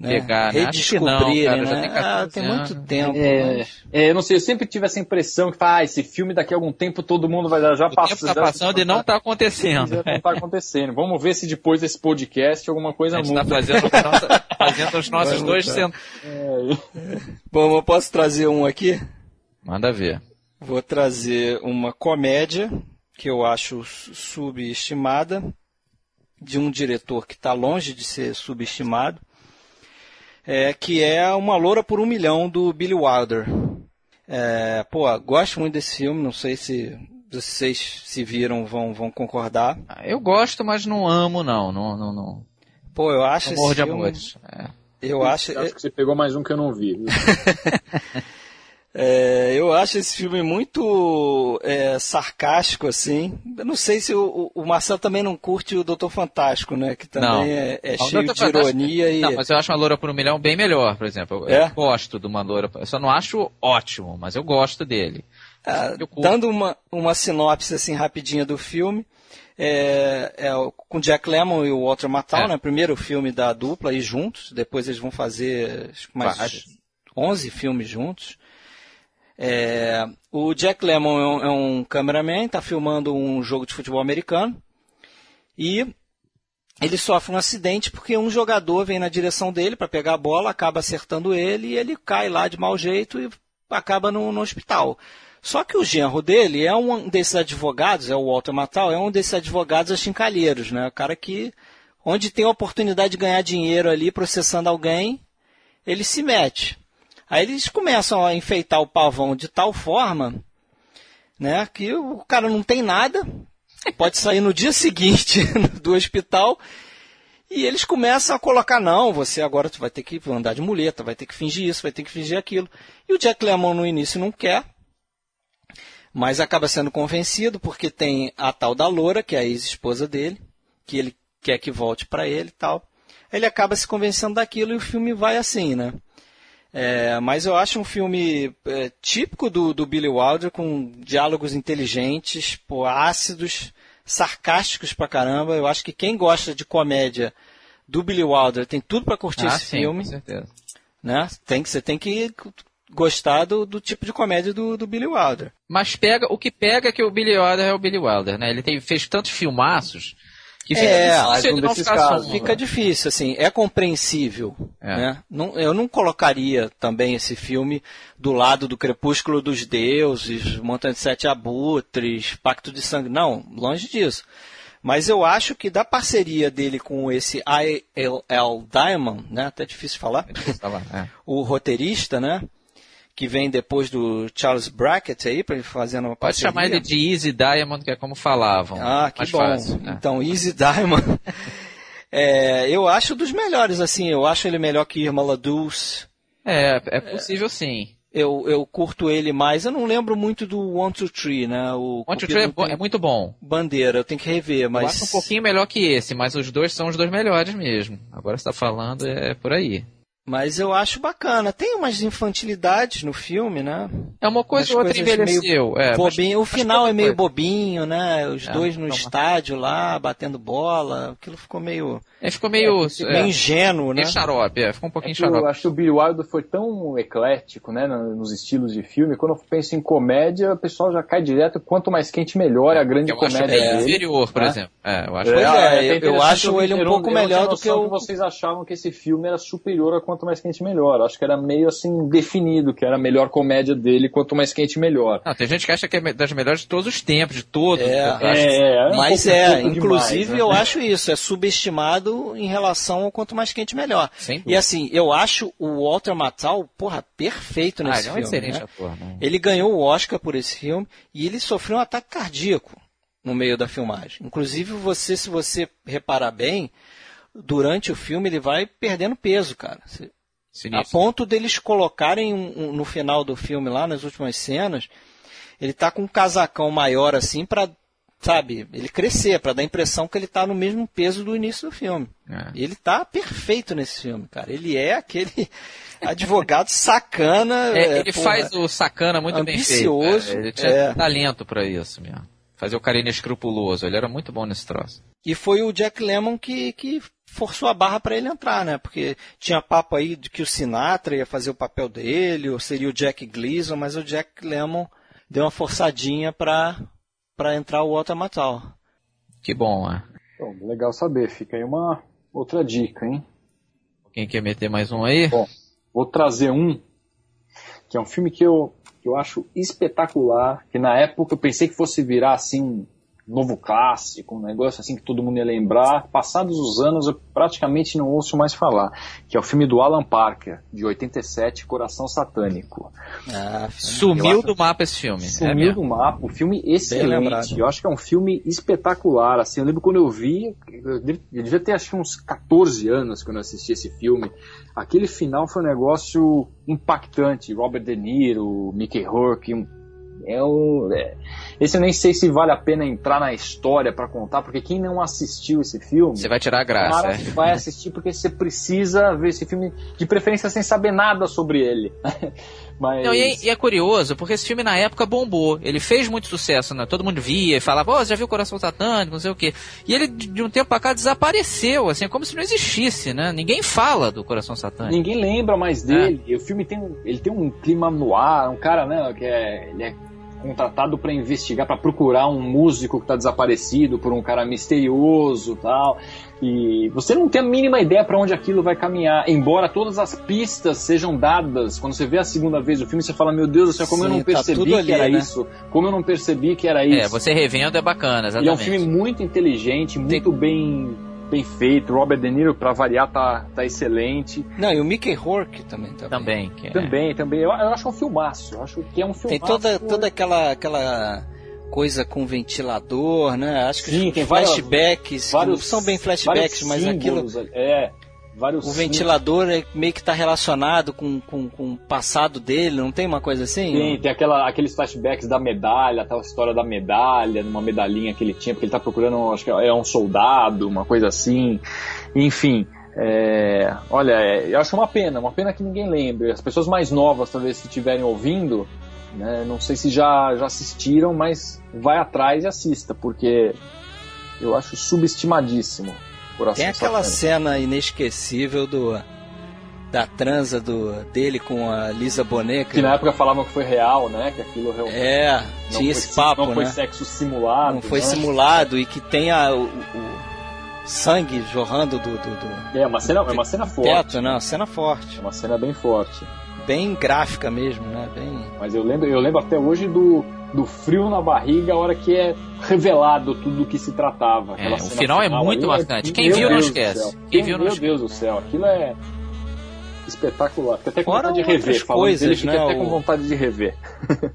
pegar, né? Acho que não, cara, já né? tem Ah, 14 tem muito anos. tempo. É, mas- é, eu não sei, eu sempre tive essa impressão que ah, esse filme daqui a algum tempo todo mundo vai já O tempo tá passando e não tá acontecendo. Já não tá acontecendo. Vamos ver se depois desse podcast alguma coisa A gente muda. tá fazendo, nossa- fazendo os nossos dois mudar. cent... Bom, eu posso trazer um aqui? Manda ver. Vou trazer uma comédia que eu acho su- subestimada, de um diretor que está longe de ser subestimado, é, que é Uma Loura por um Milhão, do Billy Wilder. É, pô, gosto muito desse filme, não sei se vocês se viram vão, vão concordar. Ah, Eu gosto, mas não amo, não. Não, não, não. Pô, eu acho Amor esse de filme, amores. É. Eu acho, Acho que você pegou mais um que eu não vi. É, eu acho esse filme muito é, sarcástico, assim. Eu não sei se o, o Marcelo também não curte o Doutor Fantástico, né? Que também Não. é, é Não, cheio de ironia e. Não, mas eu acho uma loura por um milhão bem melhor, por exemplo. Eu, É? eu gosto de uma loura. Eu só não acho ótimo, mas eu gosto dele. Ah, eu dando uma, uma sinopse assim rapidinha do filme, é, é com Jack Lemmon e o Walter Matthau, É. né? Primeiro filme da dupla e juntos. Depois eles vão fazer mais Vários. 11 filmes juntos. É, o Jack Lemmon é um, é um cameraman, está filmando um jogo de futebol americano e ele sofre um acidente porque um jogador vem na direção dele para pegar a bola, acaba acertando ele e ele cai lá de mau jeito e acaba no, no hospital. Só que o genro dele é um desses advogados, é o Walter Matthau, é um desses advogados achincalheiros, né? O cara que, onde tem a oportunidade de ganhar dinheiro ali processando alguém, ele se mete. Aí eles começam a enfeitar o pavão de tal forma, né, que o cara não tem nada, pode sair no dia seguinte do hospital e eles começam a colocar, não, você agora tu vai ter que andar de muleta, vai ter que fingir isso, vai ter que fingir aquilo. E o Jack Lemmon no início não quer, mas acaba sendo convencido porque tem a tal da Loura, que é a ex-esposa dele, que ele quer que volte para ele e tal. Ele acaba se convencendo daquilo e o filme vai assim, né? É, mas eu acho um filme é, típico do, do Billy Wilder, com diálogos inteligentes, pô, ácidos, sarcásticos pra caramba. Eu acho que quem gosta de comédia do Billy Wilder tem tudo pra curtir Ah, esse sim, filme. com certeza. Né? Tem que, você tem que gostar do, do tipo de comédia do, do Billy Wilder. Mas pega, o que pega é que o Billy Wilder é o Billy Wilder, né? Ele tem, fez tantos filmaços que fica É, difícil um desses casos, só- Fica difícil, assim, é compreensível. É. Né? Não, eu não colocaria também esse filme do lado do Crepúsculo dos Deuses, Montanha de Sete Abutres, Pacto de Sangue. Não, longe disso. Mas eu acho que da parceria dele com esse I.L.L. Diamond, né? até difícil falar, Tá lá, é. o roteirista, né? Que vem depois do Charles Brackett aí, para fazendo uma Pode parceria. chamar ele de Easy Diamond, que é como falavam. Ah, que bom. fácil, né? Então, Easy Diamond. É, eu acho dos melhores, assim. Eu acho ele melhor que Irma Laduz. É, é possível sim. Eu, eu curto ele mais. Eu não lembro muito do One, Two, Three, né? O One, Two, Cupido Three é, bom- é muito bom. Bandeira, eu tenho que rever, mas... Eu acho um pouquinho melhor que esse, mas os dois são os dois melhores mesmo. Agora você tá falando, é por aí. Mas eu acho bacana. Tem umas infantilidades no filme, né? É uma coisa ou outra envelheceu. É, mas- Bobinho. o mas final é meio coisa. bobinho, né? Os É, dois no toma. estádio lá, batendo bola. Aquilo ficou meio, É, ficou meio, é, meio ingênuo, né? meio xarope, é, ficou um pouquinho É que eu xarope. acho que o Billy Wilder foi tão eclético, né, no- nos estilos de filme. Quando eu penso em comédia, o pessoal já cai direto. Quanto mais quente, melhor. É a grande Eu acho comédia bem dele. inferior, por né? exemplo. É, eu acho que- é, eu- eu acho ele um pouco melhor do que o- vocês achavam que esse filme era superior a Quanto Mais Quente Melhor. Acho que era meio assim definido, que era a melhor comédia dele, Quanto Mais Quente Melhor. Não, tem gente que acha que é das melhores de todos os tempos, de todos. É. Acho- é, um Mas é, inclusive demais, né? eu acho isso, é subestimado em relação ao quanto mais quente melhor. E assim, eu acho o Walter Matthau, porra, perfeito Ah, nesse ele é um filme. excelente né? ator. Né? Ele ganhou o Oscar por esse filme e ele sofreu um ataque cardíaco no meio da filmagem. Inclusive, você, se você reparar bem, durante o filme ele vai perdendo peso, cara. Você- A Sinistro. ponto deles colocarem um- um- no final do filme, lá nas últimas cenas, ele tá com um casacão maior assim pra, sabe, ele crescer, pra dar a impressão que ele tá no mesmo peso do início do filme. É. Ele tá perfeito nesse filme, cara. Ele é aquele advogado sacana. É, é, ele porra, faz o sacana muito bem feito. ambicioso, cara. Ele tinha é. talento pra isso mesmo. Fazer o cara inescrupuloso. Ele era muito bom nesse troço. E foi o Jack Lemmon que, que forçou a barra para ele entrar, né? Porque tinha papo aí de que o Sinatra ia fazer o papel dele, ou seria o Jack Gleason, mas o Jack Lemmon deu uma forçadinha para para entrar o Walter Matthau. Que bom, é. Bom, legal saber. Fica aí uma outra dica, hein? Quem quer meter mais um aí? Bom, vou trazer um que é um filme que eu, que eu acho espetacular, que na época eu pensei que fosse virar assim novo clássico, um negócio assim que todo mundo ia lembrar. Passados os anos eu praticamente não ouço mais falar, que é o filme do Alan Parker, de 87, Coração Satânico. Ah, sumiu do mapa esse filme. Sumiu é do mapa, o filme excelente. Eu acho que é um filme espetacular. Assim, eu lembro quando eu vi, eu devia ter acho uns 14 anos quando eu assisti esse filme. Aquele final foi um negócio impactante. Robert De Niro, Mickey Rourke, um é um, é, esse eu nem sei se vale a pena entrar na história para contar, porque quem não assistiu esse filme. Você vai tirar a graça. Cara, é. vai assistir porque você precisa ver esse filme, de preferência sem saber nada sobre ele. Mas... Não, e, é, e, é, curioso, porque esse filme na época bombou. Ele fez muito sucesso, né? Todo mundo via e falava, oh, você já viu Coração Satânico, não sei o quê. E ele, de um tempo pra cá, desapareceu, assim, como se não existisse, né? Ninguém fala do Coração Satânico. Ninguém lembra mais dele. É. O filme tem um, ele tem um clima no ar, um cara, né, que é, ele é contratado para investigar, para procurar um músico que está desaparecido por um cara misterioso tal. E você não tem a mínima ideia para onde aquilo vai caminhar, embora todas as pistas sejam dadas. Quando você vê a segunda vez o filme, você fala: Meu Deus do céu, como Sim, eu não tá percebi tá que era né? isso? Como eu não percebi que era é, isso? É, você revendo é bacana, exatamente. E é um filme muito inteligente, muito tem... bem bem feito. Robert De Niro, pra variar, tá, tá excelente. Não, e o Mickey Rourke também. Tá também. É. Também, também. Eu, eu, acho um filmaço. Eu acho que é um filmaço. Tem toda, toda aquela, aquela coisa com ventilador, né? Acho que Sim, os tem flashbacks, vários, não são bem flashbacks, mas aquilo... É, vários... O ventilador é, meio que está relacionado com, com, com o passado dele, não tem uma coisa assim? Sim, tem aquela, aqueles flashbacks da medalha, tal história da medalha, numa medalhinha que ele tinha, porque ele está procurando, acho que é um soldado, uma coisa assim. Enfim, é, olha, é, eu acho uma pena, uma pena que ninguém lembre. As pessoas mais novas, talvez, se estiverem ouvindo, né, não sei se já, já assistiram, mas vai atrás e assista, porque eu acho subestimadíssimo. Tem aquela cena inesquecível do da transa do, dele com a Lisa Bonet. Que, na época falavam que foi real, né? Que aquilo realmente. É, tinha esse papo, Não foi né? sexo simulado. Não foi né? simulado e que tem a, o, o sangue jorrando do, do, do, É, uma cena, é uma cena forte. Teto, né? Uma cena forte. É uma cena bem forte. Bem gráfica mesmo, né? Bem... Mas eu lembro, eu lembro até hoje do, do frio na barriga a hora que é revelado tudo o que se tratava. É, o final, final, é muito marcante. Quem viu não esquece. Quem, viu não esquece. Meu Deus do céu, aquilo é espetacular. Fica até com Fora vontade de rever. Coisas, dele, fica né, até com vontade de rever.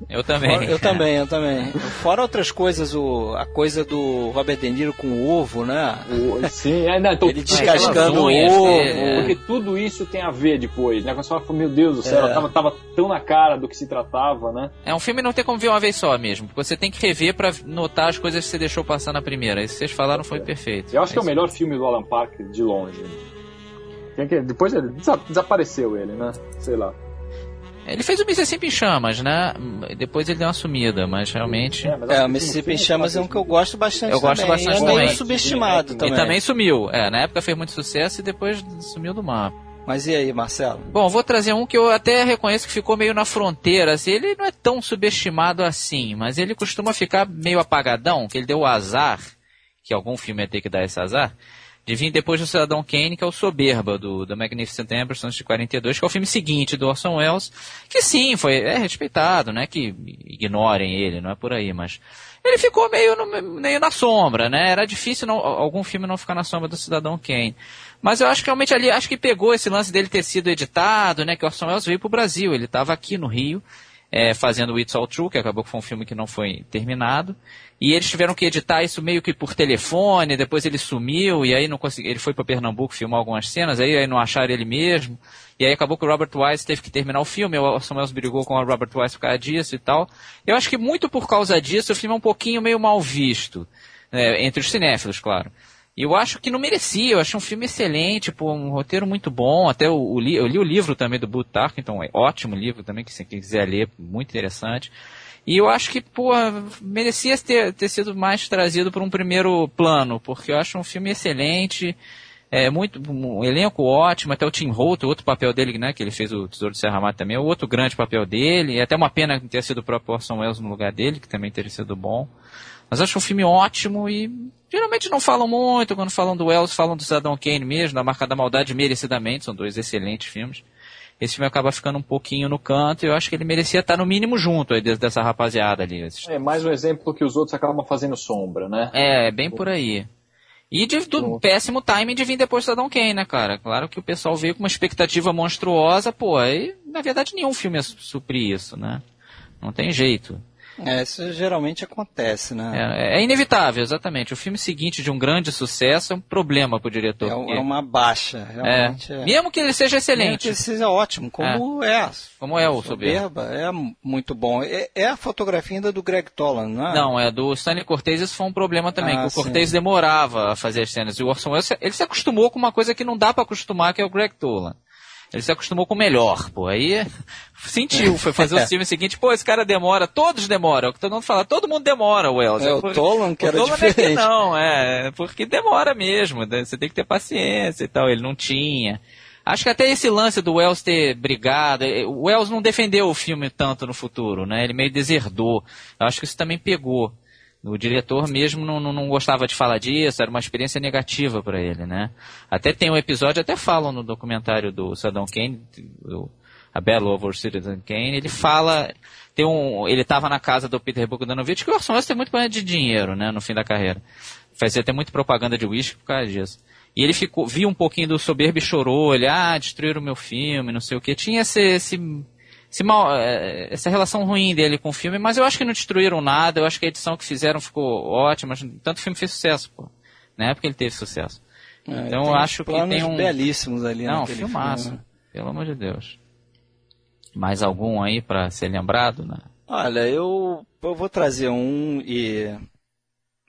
Eu também. Fora, eu também, eu também. Fora outras coisas, o, a coisa do Robert De Niro com o ovo, né? O, sim, é, não, então, ele descascando o ovo. É. Porque tudo isso tem a ver depois, né? Quando você fala, meu Deus do céu, é. tava, tava tão na cara do que se tratava, né? É um filme não tem como ver uma vez só mesmo. Você tem que rever para notar as coisas que você deixou passar na primeira. Isso que vocês falaram foi perfeito. Eu acho é que é o melhor filme do Alan Parker de longe. Depois ele desapareceu ele, né? Sei lá. Ele fez o Mississippi em Chamas, né? Depois ele deu uma sumida, mas realmente. É, mas é o Mississippi em Chamas é um que eu gosto bastante. Eu gosto também. bastante é também. meio subestimado e também. E também sumiu. É, na época fez muito sucesso e depois sumiu do mapa. Mas e aí, Marcelo? Bom, vou trazer um que eu até reconheço que ficou meio na fronteira. Assim, ele não é tão subestimado assim, mas ele costuma ficar meio apagadão, que ele deu o azar, que algum filme ia ter que dar esse azar de vir depois do Cidadão Kane, que é o Soberba, do, do Magnificent Ambersons de 42, que é o filme seguinte do Orson Welles, que sim, foi, é respeitado, né, que ignorem ele, não é por aí, mas ele ficou meio, no, meio na sombra, né, era difícil não, algum filme não ficar na sombra do Cidadão Kane. Mas eu acho que realmente ali, acho que pegou esse lance dele ter sido editado, né, que Orson Welles veio pro Brasil, ele estava aqui no Rio, é, fazendo It's All True, que acabou que foi um filme que não foi terminado. E eles tiveram que editar isso meio que por telefone, depois ele sumiu, e aí não consegui, ele foi para Pernambuco filmar algumas cenas, aí, aí não acharam ele mesmo. E aí acabou que o Robert Wise teve que terminar o filme, o Samuel brigou com o Robert Wise por causa disso e tal. Eu acho que muito por causa disso o filme é um pouquinho meio mal visto, né, entre os cinéfilos, claro. Eu acho que não merecia, eu acho um filme excelente, pô, um roteiro muito bom, até o, o eu li o livro também do Booth Tarkington, é ótimo livro também, que se quiser ler, muito interessante. E eu acho que, pô, merecia ter, ter sido mais trazido para um primeiro plano, porque eu acho um filme excelente, é muito um elenco ótimo, até o Tim Holt, o outro papel dele, né, que ele fez o Tesouro de Serra Mata também, é o outro grande papel dele, e até uma pena ter sido o próprio Orson Welles no lugar dele, que também teria sido bom. Mas acho um filme ótimo e geralmente não falam muito, quando falam do Wells, falam do Cidadão Kane mesmo, da Marca da Maldade merecidamente, são dois excelentes filmes. Esse filme acaba ficando um pouquinho no canto e eu acho que ele merecia estar no mínimo junto aí dessa rapaziada ali. É mais um exemplo que os outros acabam fazendo sombra, né? É, bem por aí. E de, do péssimo timing de vir depois do Cidadão Kane, né, cara? Claro que o pessoal veio com uma expectativa monstruosa, pô, aí na verdade nenhum filme ia suprir isso, né? Não tem jeito. É, isso geralmente acontece, né? É, é, inevitável, exatamente. O filme seguinte de um grande sucesso é um problema para o diretor. É, é, uma baixa, realmente. É. Mesmo que ele seja excelente. Mesmo que ele seja ótimo, como é. é. Como é o Soberba. Soberba. É muito bom. É, é, a fotografia ainda do Greg Toland, não é? Não, é do Stanley Cortez, isso foi um problema também, ah, o Cortez demorava a fazer as cenas. E o Orson Welles, ele se acostumou com uma coisa que não dá para acostumar, que é o Greg Toland. Ele se acostumou com o melhor, pô. Aí sentiu, foi fazer o filme seguinte, pô, esse cara demora, todos demoram. Todo mundo fala, todo mundo demora, Wells. É, o Tolan que era o diferente. É que não, é, porque demora mesmo, né? você tem que ter paciência e tal, ele não tinha. Acho que até esse lance do Wells ter brigado, eh, o Wells não defendeu o filme tanto no futuro, né? Ele meio deserdou. Eu acho que isso também pegou. O diretor mesmo não, não, não, gostava de falar disso, era uma experiência negativa para ele, né? Até tem um episódio, até falam no documentário do Saddam Kane, do, A Battle Over Citizen Kane, ele fala, tem um, ele estava na casa do Peter Bogdanovich, que o Orson Welles tem muito problema de dinheiro, né, no fim da carreira. Fazia até muito propaganda de uísque por causa disso. E ele ficou, viu um pouquinho do soberbo e chorou, ele, ah, destruíram o meu filme, não sei o que. Tinha esse esse mal, é, essa relação ruim dele com o filme, mas eu acho que não destruíram nada, eu acho que a edição que fizeram ficou ótima, tanto o filme fez sucesso, pô. Na época ele teve sucesso. É, então eu acho que tem um belíssimos ali Não, filmaço, filme, né? pelo amor de Deus. Mais algum aí para ser lembrado, né? Olha, eu, eu vou trazer um e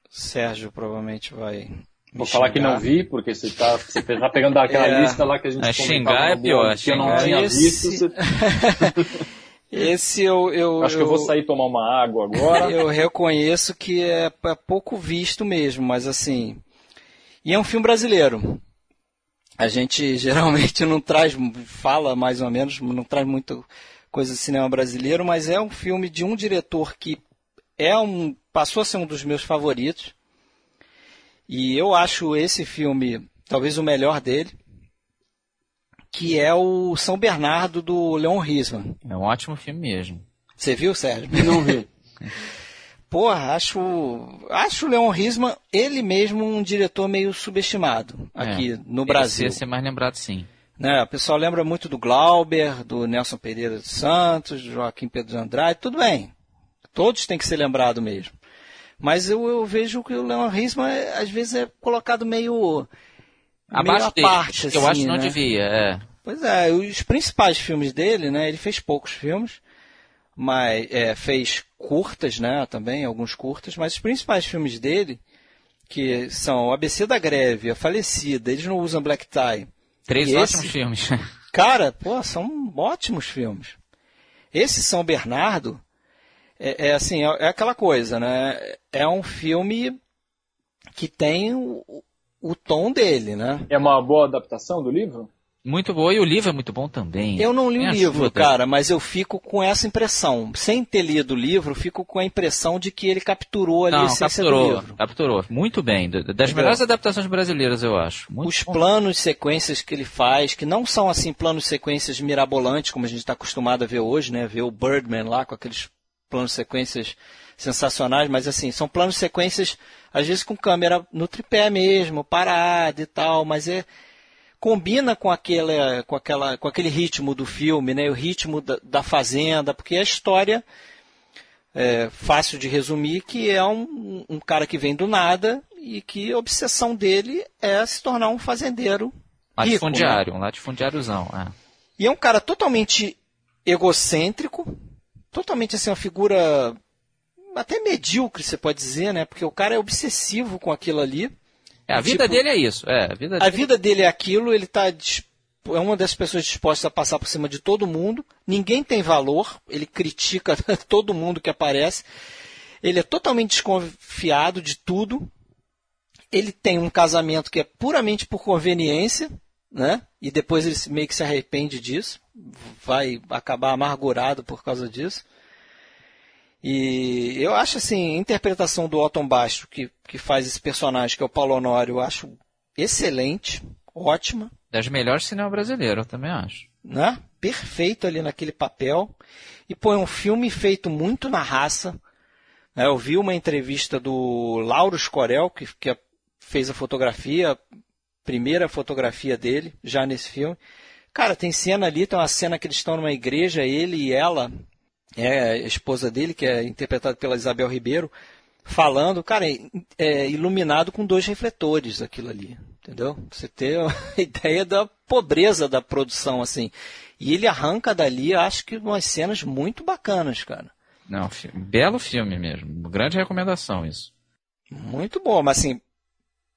Sérgio provavelmente vai Vou falar que não vi, porque você está você tá pegando aquela é, lista lá que a gente é, xingar é pior, que eu não tinha esse... visto. Você... Esse eu, eu acho que eu vou sair tomar uma água agora. Eu reconheço que é, é pouco visto mesmo, mas assim, e é um filme brasileiro. A gente geralmente não traz, fala mais ou menos, não traz muito coisa de cinema brasileiro, mas é um filme de um diretor que é um passou a ser um dos meus favoritos e eu acho esse filme talvez o melhor dele, que é o São Bernardo do Leon Risman. É um ótimo filme mesmo. Você viu, Sérgio? Não vi. Porra, acho, acho o Leon Risman, ele mesmo, um diretor meio subestimado aqui é, no Brasil. Esse ser mais lembrado, sim. Né, o pessoal lembra muito do Glauber, do Nelson Pereira dos Santos, do Joaquim Pedro de Andrade, tudo bem. Todos têm que ser lembrados mesmo. Mas eu, eu vejo que o Leon Risman, às vezes, é colocado meio. Abaixo meio à parte, assim, eu acho que não né? devia, é. Pois é, os principais filmes dele, né? Ele fez poucos filmes, mas é, fez curtas, né? Também, alguns curtas, mas os principais filmes dele, que são o ABC da Greve, A Falecida, eles não usam black tie. Três ótimos esse, filmes. Cara, pô, são ótimos filmes. Esse São Bernardo, é, é assim, é, é, aquela coisa, né? É um filme que tem o, o tom dele, né? É uma boa adaptação do livro? Muito boa, e o livro é muito bom também. Eu não li o livro, cara, mas eu fico com essa impressão. Sem ter lido o livro, fico com a impressão de que ele capturou ali não, a essência capturou, do livro. Capturou, muito bem. Das melhores adaptações brasileiras, eu acho. Muito Os bom. planos, sequências que ele faz, que não são assim planos, sequências mirabolantes, como a gente está acostumado a ver hoje, né? Ver o Birdman lá com aqueles planos sequências sensacionais, mas assim, são planos sequências, às vezes com câmera no tripé mesmo, parada e tal, mas é combina com aquele, com aquela, com aquele ritmo do filme, né? O ritmo da, da fazenda, porque a história é fácil de resumir que é um, um cara que vem do nada e que a obsessão dele é se tornar um fazendeiro latifundiário, rico, né? um latifundiáriozão. É. E é um cara totalmente egocêntrico, totalmente assim, uma figura até medíocre, você pode dizer, né? Porque o cara é obsessivo com aquilo ali. É, a vida tipo, dele é isso. É, a vida, a dele... vida dele é aquilo, ele está é uma das pessoas dispostas a passar por cima de todo mundo. Ninguém tem valor, ele critica todo mundo que aparece. Ele é totalmente desconfiado de tudo. Ele tem um casamento que é puramente por conveniência, né? E depois ele meio que se arrepende disso, vai acabar amargurado por causa disso. E eu acho assim, a interpretação do Otton Basto, que, que faz esse personagem, que é o Paulo Honório, eu acho excelente, ótima. Das melhores cinema brasileiro, eu também acho. Né? Perfeito ali naquele papel. E pô, é um filme feito muito na raça. Né? Eu vi uma entrevista do Lauro Scorel, que, que fez a fotografia, primeira fotografia dele, já nesse filme. Cara, tem cena ali, tem uma cena que eles estão numa igreja, ele e ela, é a esposa dele, que é interpretada pela Isabel Ribeiro, falando, cara, é, é iluminado com dois refletores aquilo ali. Entendeu? Você ter uma ideia da pobreza da produção, assim. E ele arranca dali, acho que umas cenas muito bacanas, cara. Não, belo filme mesmo. Grande recomendação isso. Muito bom, mas assim,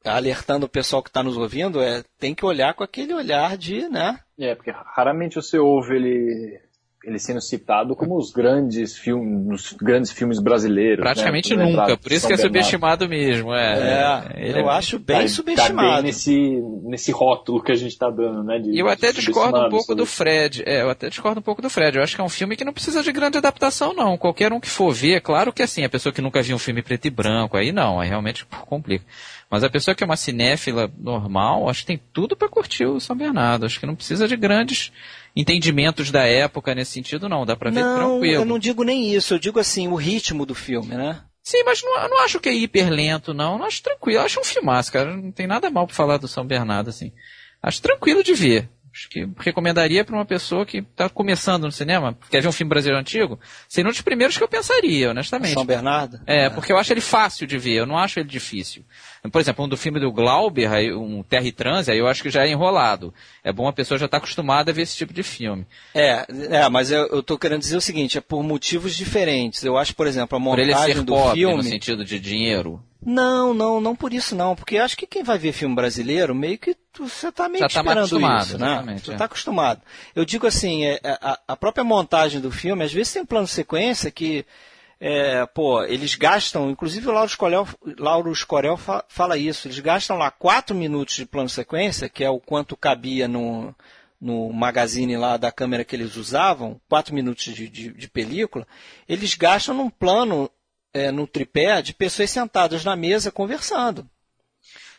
alertando o pessoal que está nos ouvindo, é, tem que olhar com aquele olhar de, né? É, porque raramente você ouve ele ele sendo citado como os grandes filmes, os grandes filmes brasileiros. Né? Praticamente né? nunca, por isso São que é subestimado mesmo. É, é eu é, acho bem tá, subestimado. Tá bem nesse, nesse rótulo que a gente está dando, né? De, eu até discordo um pouco do Fred. É, eu até discordo um pouco do Fred. Eu acho que é um filme que não precisa de grande adaptação, não. Qualquer um que for ver, claro que assim, a pessoa que nunca viu um filme preto e branco, aí não, aí realmente complica. Mas a pessoa que é uma cinéfila normal, acho que tem tudo para curtir o São Bernardo. Acho que não precisa de grandes entendimentos da época nesse sentido, não. Dá pra ver não, tranquilo. Eu não digo nem isso, eu digo assim, o ritmo do filme, né? Sim, mas não, não acho que é hiper lento, não. Não acho tranquilo. Eu acho um filmaço, cara. Não tem nada mal pra falar do São Bernardo, assim. Acho tranquilo de ver. Acho que recomendaria para uma pessoa que está começando no cinema, quer ver um filme brasileiro antigo, seria um dos primeiros que eu pensaria, honestamente. São Bernardo? É, é, porque eu acho ele fácil de ver, eu não acho ele difícil. Por exemplo, um do filme do Glauber, um Terra e Trans, aí eu acho que já é enrolado. É bom a pessoa já estar tá acostumada a ver esse tipo de filme. É, é mas eu, estou querendo dizer o seguinte, é por motivos diferentes. Eu acho, por exemplo, a montagem por ele ser do pop, filme... no sentido de dinheiro. Não, não, não por isso não, porque acho que quem vai ver filme brasileiro, meio que você está meio Já tá esperando isso, né? Você está é. acostumado. Eu digo assim, é, é, a, a, própria montagem do filme, às vezes tem um plano sequência que, é, pô, eles gastam, inclusive o Lauro Escorel, Lauro Escorel fa, fala isso, eles gastam lá quatro minutos de plano sequência, que é o quanto cabia no, no magazine lá da câmera que eles usavam, quatro minutos de, de, de película, eles gastam num plano é, no tripé de pessoas sentadas na mesa conversando.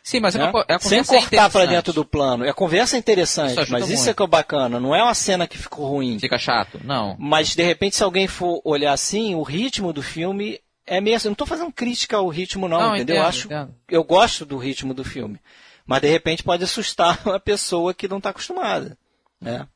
Sim, mas né? é Sem cortar para dentro do plano. A conversa é interessante, isso mas isso muito. é que é bacana. Não é uma cena que ficou ruim. Fica chato, não. Mas de repente, se alguém for olhar assim, o ritmo do filme é mesmo. Eu não estou fazendo crítica ao ritmo, não, não entendeu? Entendo, eu acho. Entendo. Eu gosto do ritmo do filme. Mas de repente pode assustar uma pessoa que não está acostumada. Né?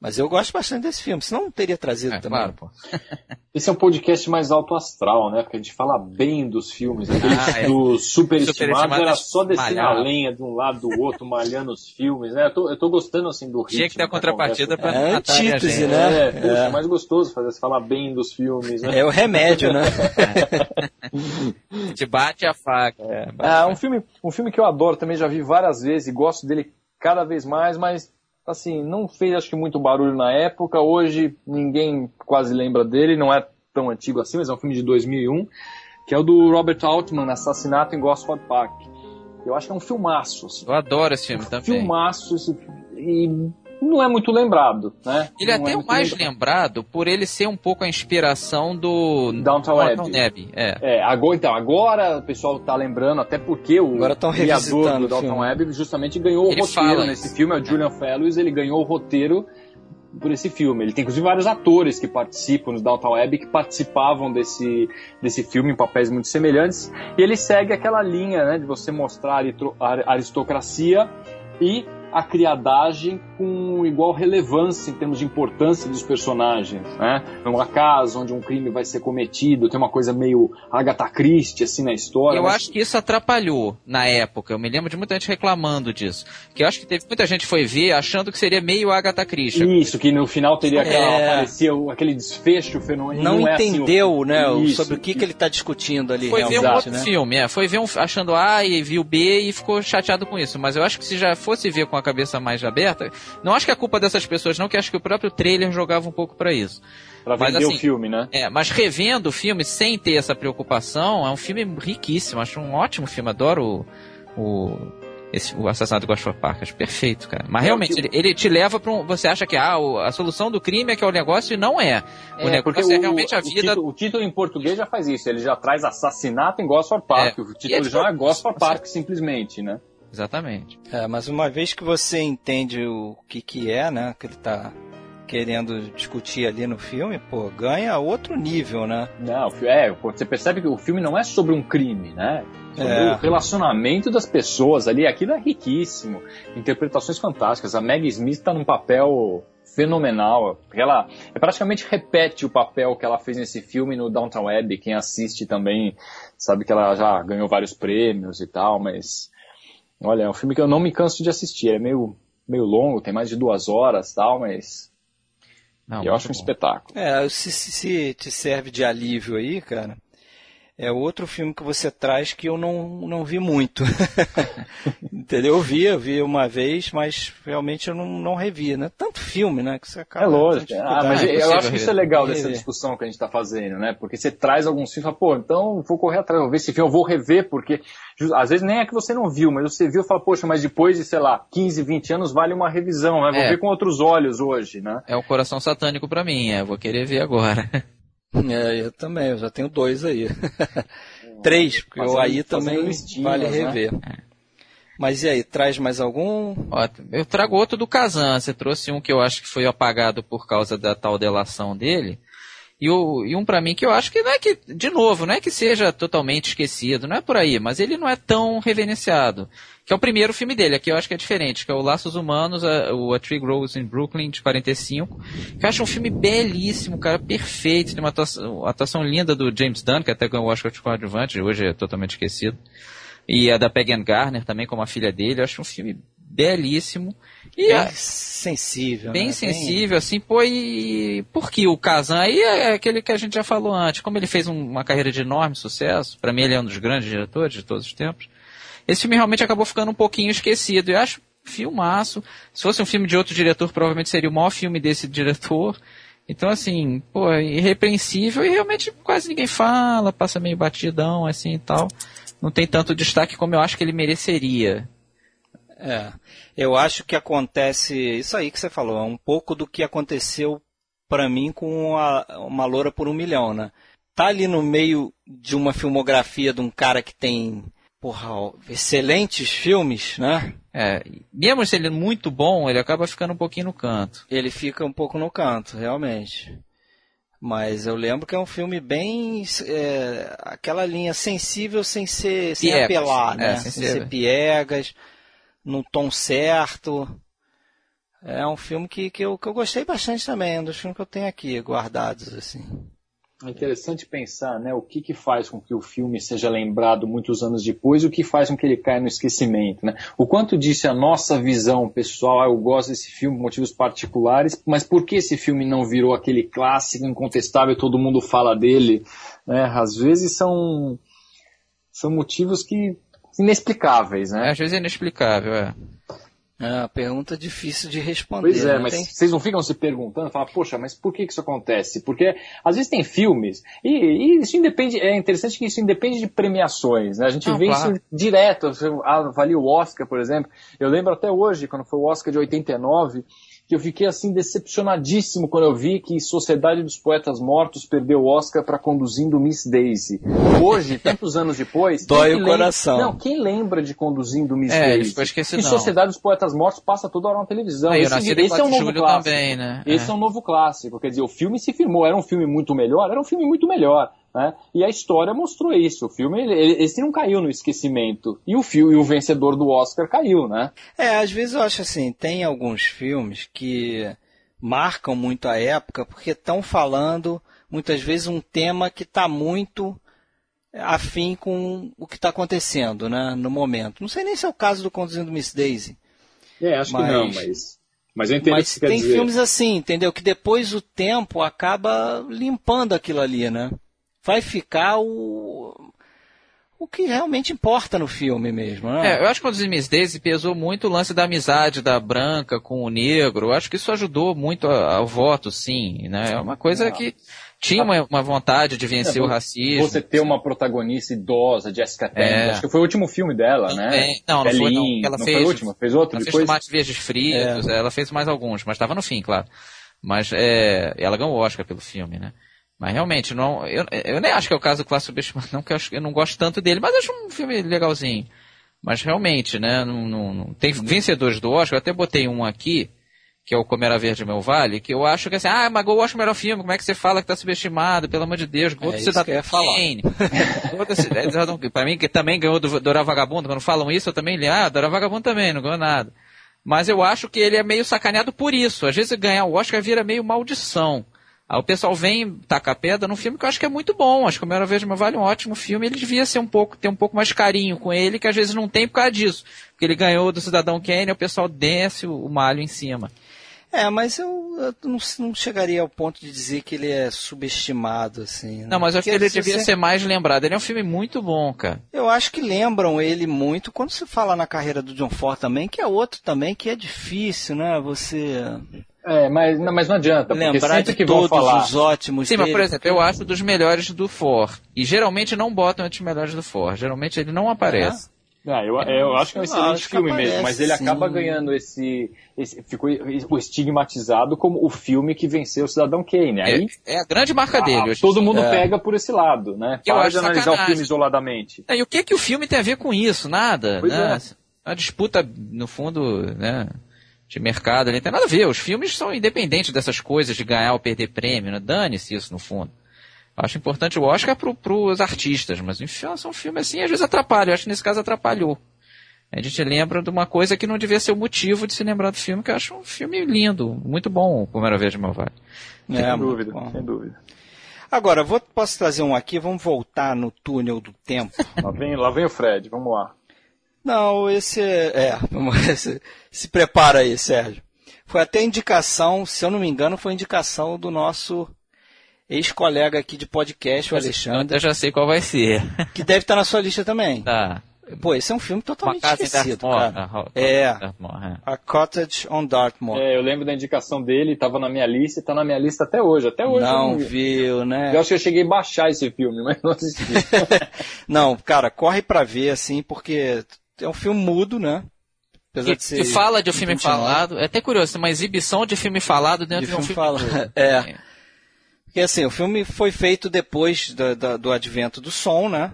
Mas eu gosto bastante desse filme, senão não teria trazido é, também. Claro, pô. Esse é um podcast mais alto astral, né? Porque a gente fala bem dos filmes. Aquele ah, é. dos superestimados super era só descendo a lenha de um lado do outro, malhando os filmes, né? Eu tô, eu tô gostando, assim, do ritmo. Tinha que ter a contrapartida pra é antítese, né? É, é. é mais gostoso fazer, falar bem dos filmes, né? É o remédio, né? Te bate a faca. É, ah, um filme, um filme que eu adoro também, já vi várias vezes e gosto dele cada vez mais, mas assim, não fez acho que muito barulho na época, hoje ninguém quase lembra dele, não é tão antigo assim, mas é um filme de 2001, que é o do Robert Altman, Assassinato em Gosford Park. Eu acho que é um filmaço. Assim. Eu adoro esse filme um também. Filmaço, e não é muito lembrado, né? Ele é até é mais lembrado. lembrado. por ele ser um pouco a inspiração do Downtown, Downtown Abbey. É. é. agora, então, agora o pessoal tá lembrando, até porque o criador do Downtown Abbey justamente ganhou ele o roteiro nesse isso. filme, é o Julian Fellows, ele ganhou o roteiro por esse filme. Ele tem inclusive vários atores que participam no Downtown Abbey que participavam desse, desse filme em papéis muito semelhantes. E ele segue aquela linha né, de você mostrar a aristocracia e a criadagem com igual relevância em termos de importância dos personagens, né? Numa casa onde um crime vai ser cometido, tem uma coisa meio Agatha Christie assim na história. Eu mas... acho que isso atrapalhou na época. Eu me lembro de muita gente reclamando disso. Que eu acho que teve muita gente foi ver achando que seria meio Agatha Christie. Isso, que no final teria aquela, é... aparecia aquele desfecho fenômeno. Não, não é assim entendeu, assim, né, isso. sobre o que, que ele está discutindo ali. Foi ver um outro né? filme, é, foi ver um achando A e viu B e ficou chateado com isso. Mas eu acho que se já fosse ver com a cabeça mais aberta, não acho que é culpa dessas pessoas não, que acho que o próprio trailer jogava um pouco para isso. Pra mas, vender assim, o filme, né? É, mas revendo o filme sem ter essa preocupação, é um filme riquíssimo, acho um ótimo filme, adoro o, o esse, o assassinato do Gosford Park, acho perfeito, cara. Mas é, realmente, ele, ele, te leva para um. Você acha que ah, a solução do crime é que é o negócio e não é. O é, negócio é realmente a vida. O título, o título, em português já faz isso, ele já traz assassinato em Gosford Park. É, o título é, já é Gosford Park simplesmente, né? Exatamente. É, mas uma vez que você entende o que, que é, né, que ele está querendo discutir ali no filme, pô, ganha outro nível, né? Não, é, você percebe que o filme não é sobre um crime, né? Sobre é. o relacionamento das pessoas ali, aquilo é riquíssimo. Interpretações fantásticas. A Maggie Smith está num papel fenomenal. Ela é, praticamente repete o papel que ela fez nesse filme no Downtown Abbey. Quem assiste também sabe que ela já ganhou vários prêmios e tal, mas olha, é um filme que eu não me canso de assistir. É meio, meio longo, tem mais de duas horas tal, mas não, eu acho um bom. espetáculo. É, se, se te serve de alívio aí, cara, é outro filme que você traz que eu não, não vi muito. Entendeu? Eu vi, eu vi uma vez, mas realmente eu não, não revi, né? Tanto filme, né? Que você acaba é lógico. Ah, mas é eu acho que isso é legal dessa discussão que a gente está fazendo, né? Porque você traz alguns filmes e fala, pô, então vou correr atrás, vou ver esse filme, eu vou rever, porque às vezes nem é que você não viu, mas você viu e fala, poxa, mas depois de, sei lá, 15, 20 anos vale uma revisão, né? Vou é. ver com outros olhos hoje, né? É o coração satânico para mim, é, vou querer ver agora. É, eu também, eu já tenho dois aí. Três, porque o aí também vale né? rever. É. Mas e aí, traz mais algum? eu trago outro do Kazan. Você trouxe um que eu acho que foi apagado por causa da tal delação dele. E, o, e um para mim que eu acho que não é que, de novo, não é que seja totalmente esquecido, não é por aí, mas ele não é tão reverenciado. Que é o primeiro filme dele, aqui eu acho que é diferente, que é o Laços Humanos, a, o A Tree Grows in Brooklyn, de 45. Que eu acho um filme belíssimo, cara, perfeito. Tem uma atuação, uma atuação linda do James Dunn, que até ganhou o Oscar de coadjuvante, hoje é totalmente esquecido. E a da Peggy Garner também, como a filha dele. Eu acho um filme belíssimo. E bem é, sensível. Bem né? sensível, bem... assim, pô, e porque o Kazan aí é aquele que a gente já falou antes, como ele fez um, uma carreira de enorme sucesso, para mim ele é um dos grandes diretores de todos os tempos, esse filme realmente acabou ficando um pouquinho esquecido, eu acho filmaço, se fosse um filme de outro diretor, provavelmente seria o maior filme desse diretor, então assim, pô, é irrepreensível e realmente quase ninguém fala, passa meio batidão, assim e tal, não tem tanto destaque como eu acho que ele mereceria. É, eu acho que acontece isso aí que você falou, é um pouco do que aconteceu para mim com a, uma loura por um milhão, né? Tá ali no meio de uma filmografia de um cara que tem, porra, excelentes filmes, né? É, mesmo sendo muito bom, ele acaba ficando um pouquinho no canto. Ele fica um pouco no canto, realmente. Mas eu lembro que é um filme bem. É, aquela linha sensível sem ser. sem piegas, apelar, né? É, sem, sem ser piegas no tom certo. É um filme que, que, eu, que eu gostei bastante também, é um dos filmes que eu tenho aqui guardados, assim. É interessante pensar, né, o que, que faz com que o filme seja lembrado muitos anos depois o que faz com que ele caia no esquecimento, né? O quanto disse a nossa visão pessoal, ah, eu gosto desse filme por motivos particulares, mas por que esse filme não virou aquele clássico incontestável, todo mundo fala dele, né? Às vezes são, são motivos que inexplicáveis, né? Às vezes é inexplicável, é. É uma pergunta difícil de responder. Pois é, mas tem... vocês não ficam se perguntando, falam, poxa, mas por que, isso acontece? Porque às vezes tem filmes, e, e, isso independe, é interessante que isso independe de premiações, né? A gente vê claro. isso direto, avalia o Oscar, por exemplo. Eu lembro até hoje, quando foi o Oscar de 89, que eu fiquei assim decepcionadíssimo quando eu vi que Sociedade dos Poetas Mortos perdeu o Oscar para Conduzindo Miss Daisy. Hoje, tantos anos depois, dói o lembra... coração. Não, quem lembra de Conduzindo Miss é, Daisy? Esqueci, que Sociedade dos Poetas Mortos passa toda hora na televisão. É, esse, esse é um novo clássico. Também, né? Esse é. é um novo clássico. Quer dizer, o filme se firmou. Era um filme muito melhor? Era um filme muito melhor. Né? E a história mostrou isso. O filme, ele, esse não caiu no esquecimento. E o filme, e o vencedor do Oscar caiu, né? É, às vezes eu acho assim, tem alguns filmes que marcam muito a época porque estão falando muitas vezes um tema que está muito afim com o que está acontecendo, né, no momento. Não sei nem se é o caso do Conduzindo Miss Daisy. É, acho mas, que não, mas mas eu entendo mas que tem dizer. filmes assim, entendeu? Que depois o tempo acaba limpando aquilo ali, né? Vai ficar o o que realmente importa no filme mesmo, né? É, eu acho que o Miss Daisy pesou muito o lance da amizade da branca com o negro. Eu acho que isso ajudou muito ao voto, sim, né? É uma coisa ah. que tinha uma, uma vontade de vencer é, o racismo. Você ter uma protagonista idosa, Jessica Tandy, é. acho que foi o último filme dela, né? Não, não foi, não. Ela não fez, foi o último, fez outro ela depois? fez Tomates Verdes Fritos, é. ela fez mais alguns, mas estava no fim, claro. Mas é, ela ganhou o Oscar pelo filme, né? Mas realmente, não, eu, eu nem acho que é o caso do Classe Subestimado, não, que eu, acho, eu não gosto tanto dele, mas acho um filme legalzinho. Mas realmente, né, não, não, não, tem vencedores do Oscar, eu até botei um aqui, que é o Comer a Verde Meu Vale, que eu acho que assim, ah, mas Gol acho o melhor filme, como é que você fala que tá subestimado, pelo amor de Deus, Gol é Cidadão que falar. pra mim, que também ganhou do Dora Vagabundo, quando falam isso, eu também li, ah, Dora Vagabundo também, não ganhou nada. Mas eu acho que ele é meio sacaneado por isso. Às vezes ganhar o Oscar vira meio maldição. Aí o pessoal vem tacar pedra num filme que eu acho que é muito bom. Acho que o Primeira Vez Meu Vale é um ótimo filme. Ele devia ser um pouco, ter um pouco mais carinho com ele, que às vezes não tem por causa disso. Porque ele ganhou do Cidadão Kane, o pessoal desce o, o malho em cima. É, mas eu, eu não, não, chegaria ao ponto de dizer que ele é subestimado, assim. Né? Não, mas eu acho que ele devia ser... ser mais lembrado. Ele é um filme muito bom, cara. Eu acho que lembram ele muito quando se fala na carreira do John Ford também, que é outro também que é difícil, né? Você é, mas não, mas não adianta. Lembrar de que todos falar... os ótimos Sim, dele, mas por exemplo, eu acho dos melhores do For. E geralmente não botam entre os melhores do For. Geralmente ele não aparece. É. Ah, eu, eu acho que é um excelente filme aparece, mesmo, mas ele sim. acaba ganhando esse, esse. Ficou estigmatizado como o filme que venceu o Cidadão Kane. Aí, é, é a grande marca ah, dele. todo mundo é. pega por esse lado, né? Eu Para de analisar sacanagem. o filme isoladamente. É, e o que, que o filme tem a ver com isso? Nada. Pois né? É. A disputa, no fundo, né? De mercado, ele não tem nada a ver. Os filmes são independentes dessas coisas de ganhar ou perder prêmio, né? Dane-se isso no fundo. Eu acho importante o Oscar para os artistas, mas enfim, são filmes assim, às vezes atrapalham. Eu acho que nesse caso atrapalhou. A gente lembra de uma coisa que não devia ser o motivo de se lembrar do filme, que eu acho um filme lindo, muito bom, Primeira Vez de Meu Vale. É, sem dúvida, bom. sem dúvida. Agora, vou, posso trazer um aqui, vamos voltar no túnel do tempo. lá, vem, lá vem o Fred, vamos lá. Não, esse é. Esse, se prepara aí, Sérgio. Foi até indicação, se eu não me engano, foi indicação do nosso ex-colega aqui de podcast, o Alexandre. Eu já sei qual vai ser. Que deve estar na sua lista também. Tá. Pô, esse é um filme totalmente esquecido, cara. É, é, A Cottage on Dartmoor. É, eu lembro da indicação dele, estava na minha lista e tá na minha lista até hoje. Até hoje. Não viu, né? Eu acho que eu cheguei a baixar esse filme, mas não assisti. não, cara, corre pra ver, assim, porque é um filme mudo, né? Apesar que, que fala de um filme falado. É até curioso, uma exibição de filme falado dentro de, de um filme, falado. É. é. Porque assim, o filme foi feito depois do, do, do, advento do som, né?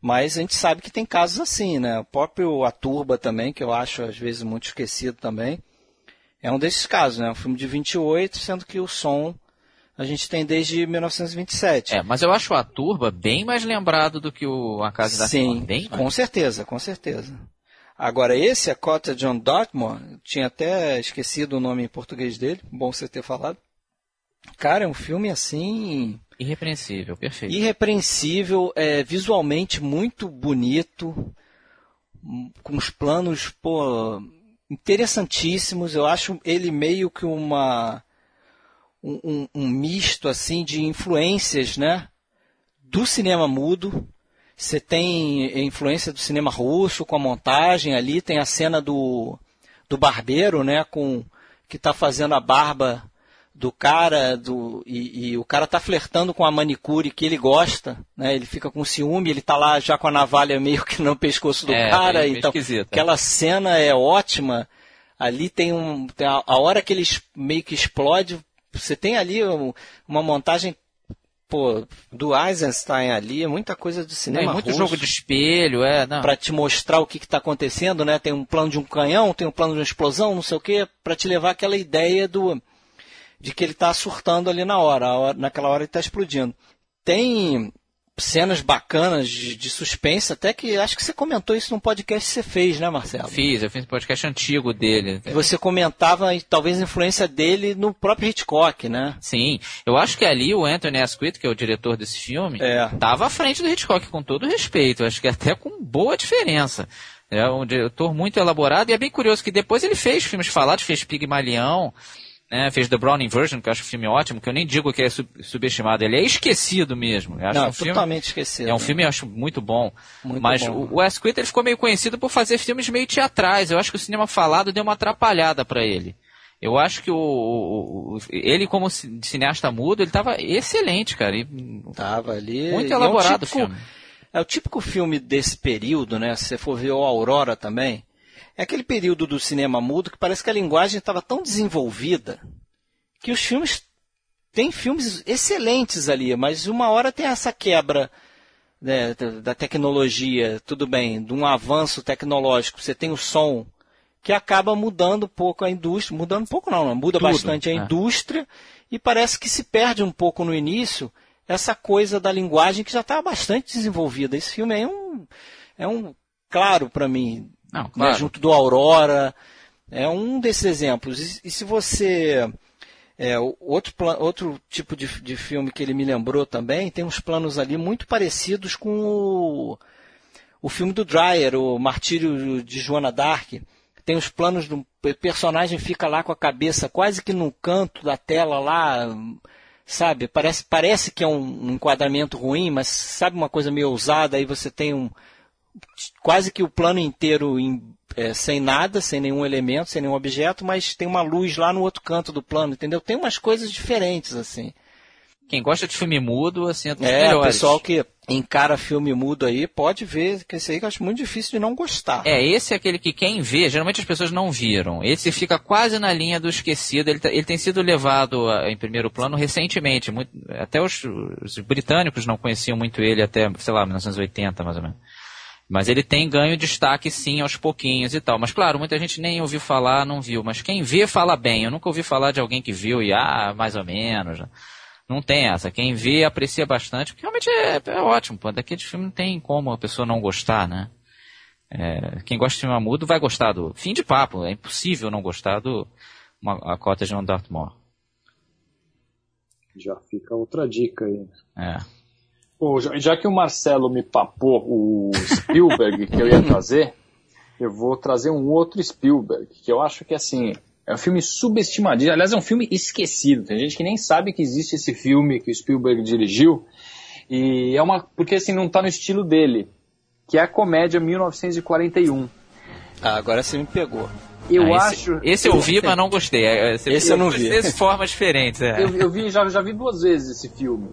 Mas a gente sabe que tem casos assim, né? O próprio A Turba também, que eu acho às vezes muito esquecido também, é um desses casos, né? Um filme de 28, sendo que o som a gente tem desde 1927. É, mas eu acho a Turba bem mais lembrado do que o A Casa da Sim, bem com certeza, com certeza. Agora, esse, a Cota John Dartmoor, tinha até esquecido o nome em português dele, bom você ter falado. Cara, é um filme assim. Irrepreensível, perfeito. Irrepreensível, é, visualmente muito bonito, com os planos, pô, interessantíssimos. Eu acho ele meio que uma um, um, um misto assim de influências, né? Do cinema mudo. Você tem influência do cinema russo com a montagem ali, tem a cena do, do barbeiro, né? Com que está fazendo a barba do cara do, e, e, o cara tá flertando com a manicure que ele gosta, né? Ele fica com ciúme, ele tá lá já com a navalha meio que no pescoço do é, cara. então, aquela cena é ótima. Ali tem um. Tem a, a, hora que ele meio que explode, você tem ali uma montagem pô, do Eisenstein ali, é muita coisa do cinema. É muito russo, jogo de espelho, é. Para te mostrar o que está acontecendo, né? Tem um plano de um canhão, tem um plano de uma explosão, não sei o quê, para te levar aquela ideia do de que ele está surtando ali na hora, hora naquela hora ele está explodindo. tem cenas bacanas de, de, suspense, até que acho que você comentou isso num podcast que você fez, né, Marcelo? Fiz, eu fiz um podcast antigo dele. Você comentava talvez a influência dele no próprio Hitchcock, né? Sim, eu acho que ali o Anthony Asquith, que é o diretor desse filme, estava é. à frente do Hitchcock, com todo respeito, acho que até com boa diferença. É um diretor muito elaborado e é bem curioso que depois ele fez filmes falados, fez Pigmalião, né, fez The Browning Version, que eu acho um filme ótimo, que eu nem digo que é subestimado, ele é esquecido mesmo. Eu acho Não, um filme, totalmente esquecido. É um filme eu acho muito bom. Muito mas bom. o Wes Craven ficou meio conhecido por fazer filmes meio teatrais. Eu acho que o cinema falado deu uma atrapalhada para ele. Eu acho que o, o, o, ele como cineasta mudo, ele estava excelente, cara. E, tava ali. Muito elaborado é um típico, o filme. É o típico filme desse período, né? Se você for ver o Aurora também, é aquele período do cinema mudo que parece que a linguagem estava tão desenvolvida que os filmes tem filmes excelentes ali, mas uma hora tem essa quebra né, da tecnologia, tudo bem, de um avanço tecnológico. Você tem o som que acaba mudando um pouco a indústria, mudando um pouco não, não muda Tudo, bastante a é. indústria e parece que se perde um pouco no início essa coisa da linguagem que já está bastante desenvolvida. Esse filme é um, é um claro para mim, Não, claro. né, junto do Aurora, é um desses exemplos. E, e se você é, outro, outro tipo de, de, filme que ele me lembrou também, tem uns planos ali muito parecidos com o, o filme do Dreyer, o Martírio de Joana Dark. Tem os planos do personagem fica lá com a cabeça quase que no canto da tela lá, sabe? Parece, parece que é um, um enquadramento ruim, mas sabe uma coisa meio ousada, aí você tem um quase que o plano inteiro em, é, sem nada, sem nenhum elemento, sem nenhum objeto, mas tem uma luz lá no outro canto do plano, entendeu? Tem umas coisas diferentes, assim. Quem gosta de filme mudo, assim, é É, o pessoal que encara filme mudo aí, pode ver que esse aí que eu acho muito difícil de não gostar. É, esse é aquele que quem vê, geralmente as pessoas não viram. Esse fica quase na linha do esquecido. Ele, tá- ele tem sido levado a- em primeiro plano recentemente. Muito- até os, os britânicos não conheciam muito ele até, sei lá, 1980 mais ou menos. Mas ele tem ganho destaque sim aos pouquinhos e tal. Mas claro, muita gente nem ouviu falar, não viu. Mas quem vê fala bem. Eu nunca ouvi falar de alguém que viu e ah, mais ou menos. Não tem essa. Quem vê aprecia bastante, porque realmente é, é ótimo. Pô. Daquele filme não tem como a pessoa não gostar, né? É, quem gosta de filme mudo vai gostar do. Fim de papo. É impossível não gostar do uma, a cota de on Dartmoor. Já fica outra dica aí. É. Já, que o Marcelo me papou o Spielberg que eu ia trazer, eu vou trazer um outro Spielberg, que eu acho que assim, é um filme subestimadíssimo. Aliás, é um filme esquecido. Tem gente que nem sabe que existe esse filme que o Spielberg dirigiu. E é uma. Porque assim, não tá no estilo dele. Que é a comédia 1941. Ah, agora você me pegou. Eu Ah, esse, acho. Esse eu vi, mas não gostei. É, Esse, Esse eu não vi. De formas diferentes. É. Eu, eu vi, já, já vi duas vezes esse filme.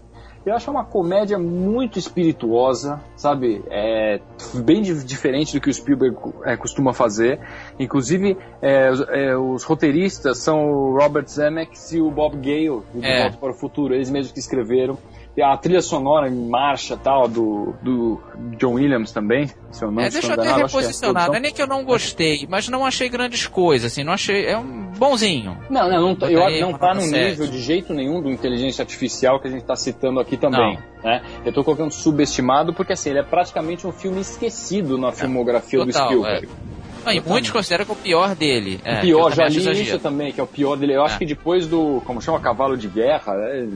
Eu acho uma comédia muito espirituosa, sabe? É bem di- diferente do que o Spielberg é, costuma fazer. Inclusive, é, os, é, os roteiristas são o Robert Zemeckis e o Bob Gale, do De É. Volta para o Futuro. Eles mesmos que escreveram. A trilha sonora em marcha tal do, do John Williams também, se eu não É, estou deixa eu até é reposicionar. Não é nem que eu não gostei, mas não achei grandes coisas, assim, não achei. É um bonzinho. Não, não, não, tá- eu, Botaria não tá no nível de jeito nenhum do inteligência artificial que a gente está citando aqui também. Né? Eu tô colocando subestimado porque assim, ele é praticamente um filme esquecido na filmografia do Total, Spielberg. Não, e muitos consideram que é o pior dele. É, O pior, eu já também li isso também, que é o pior dele. Eu acho É. que depois do, como chama, Cavalo de Guerra, né,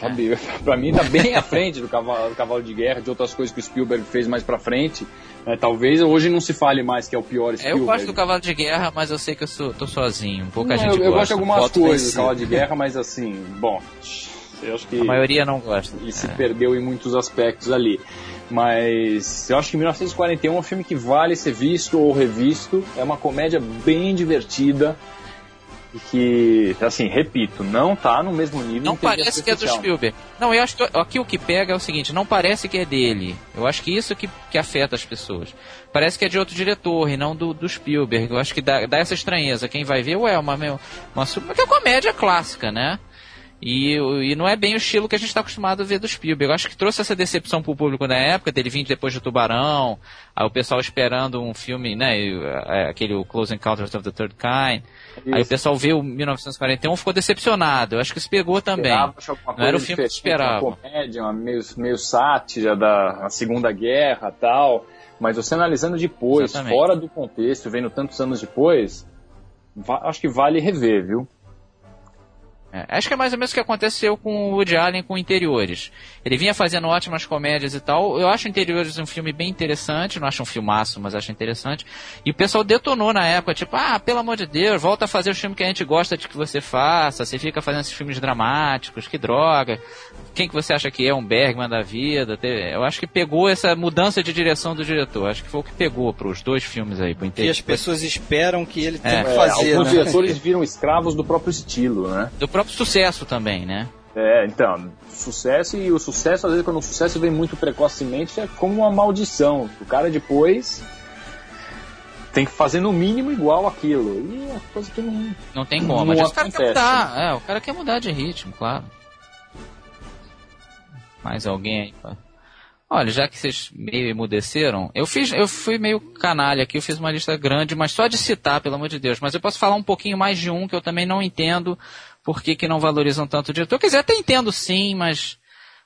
sabe, pra mim tá bem à frente do cavalo, do cavalo de Guerra, de outras coisas que o Spielberg fez mais pra frente. né, talvez hoje não se fale mais que é o pior É, Spielberg. eu gosto do Cavalo de Guerra, mas eu sei que eu sou, tô sozinho. Pouca Não, gente eu, eu gosta. gosto de algumas coisas do. Cavalo de Guerra, mas assim, bom, eu acho que A maioria não gosta. ele se É. perdeu em muitos aspectos ali. Mas eu acho que 1941 é um filme que vale ser visto ou revisto. É uma comédia bem divertida. E que, assim, repito, não tá no mesmo nível Não parece que é do. Spielberg. Não, eu acho que aqui o que pega é o seguinte, não parece que é dele. Eu acho que isso que, que afeta as pessoas. Parece que é de outro diretor e não do, do Spielberg. Eu acho que dá, dá essa estranheza. Quem vai ver, ué, uma, uma, super- porque é comédia clássica, né? E, e não é bem o estilo que a gente está acostumado a ver do Spielberg. Eu acho que trouxe essa decepção pro público na época, dele vir depois do Tubarão, aí o pessoal esperando um filme, né, é, aquele Close Encounters of the Third Kind. Isso. Aí o pessoal viu 1941 ficou decepcionado. Eu acho que isso pegou também. Não era o filme que esperava. Uma comédia, uma meio, meio sátira da Segunda Guerra tal. Mas você analisando depois, Exatamente. fora do contexto, vendo tantos anos depois, acho que vale rever, viu? É, acho que é mais ou menos o que aconteceu com o Woody Allen com Interiores. Ele vinha fazendo ótimas comédias e tal. Eu acho Interiores um filme bem interessante, não acho um filmaço, mas acho interessante. E o pessoal detonou na época, tipo, ah, pelo amor de Deus, volta a fazer o filme que a gente gosta de que você faça. Você fica fazendo esses filmes dramáticos, que droga. Quem que você acha que é um Bergman da vida? Eu acho que pegou essa mudança de direção do diretor. Acho que foi o que pegou para os dois filmes aí, pro Interiores. E as pessoas esperam que ele é. tenha que fazer. É, alguns né? diretores viram escravos do próprio estilo, né? Do próprio sucesso também, né? É, então, sucesso e o sucesso, às vezes, quando o sucesso vem muito precocemente, é como uma maldição. O cara depois tem que fazer no mínimo igual aquilo. E é coisa que não. Não tem como, não mas o cara quer mudar. É, o cara quer mudar de ritmo, claro. Mais alguém aí? Olha, já que vocês meio emudeceram, eu fiz, eu fui meio canalha aqui, eu fiz uma lista grande, mas só de citar, pelo amor de Deus. Mas eu posso falar um pouquinho mais de um que eu também não entendo por que, que não valorizam tanto o diretor. Quer dizer, até entendo sim, mas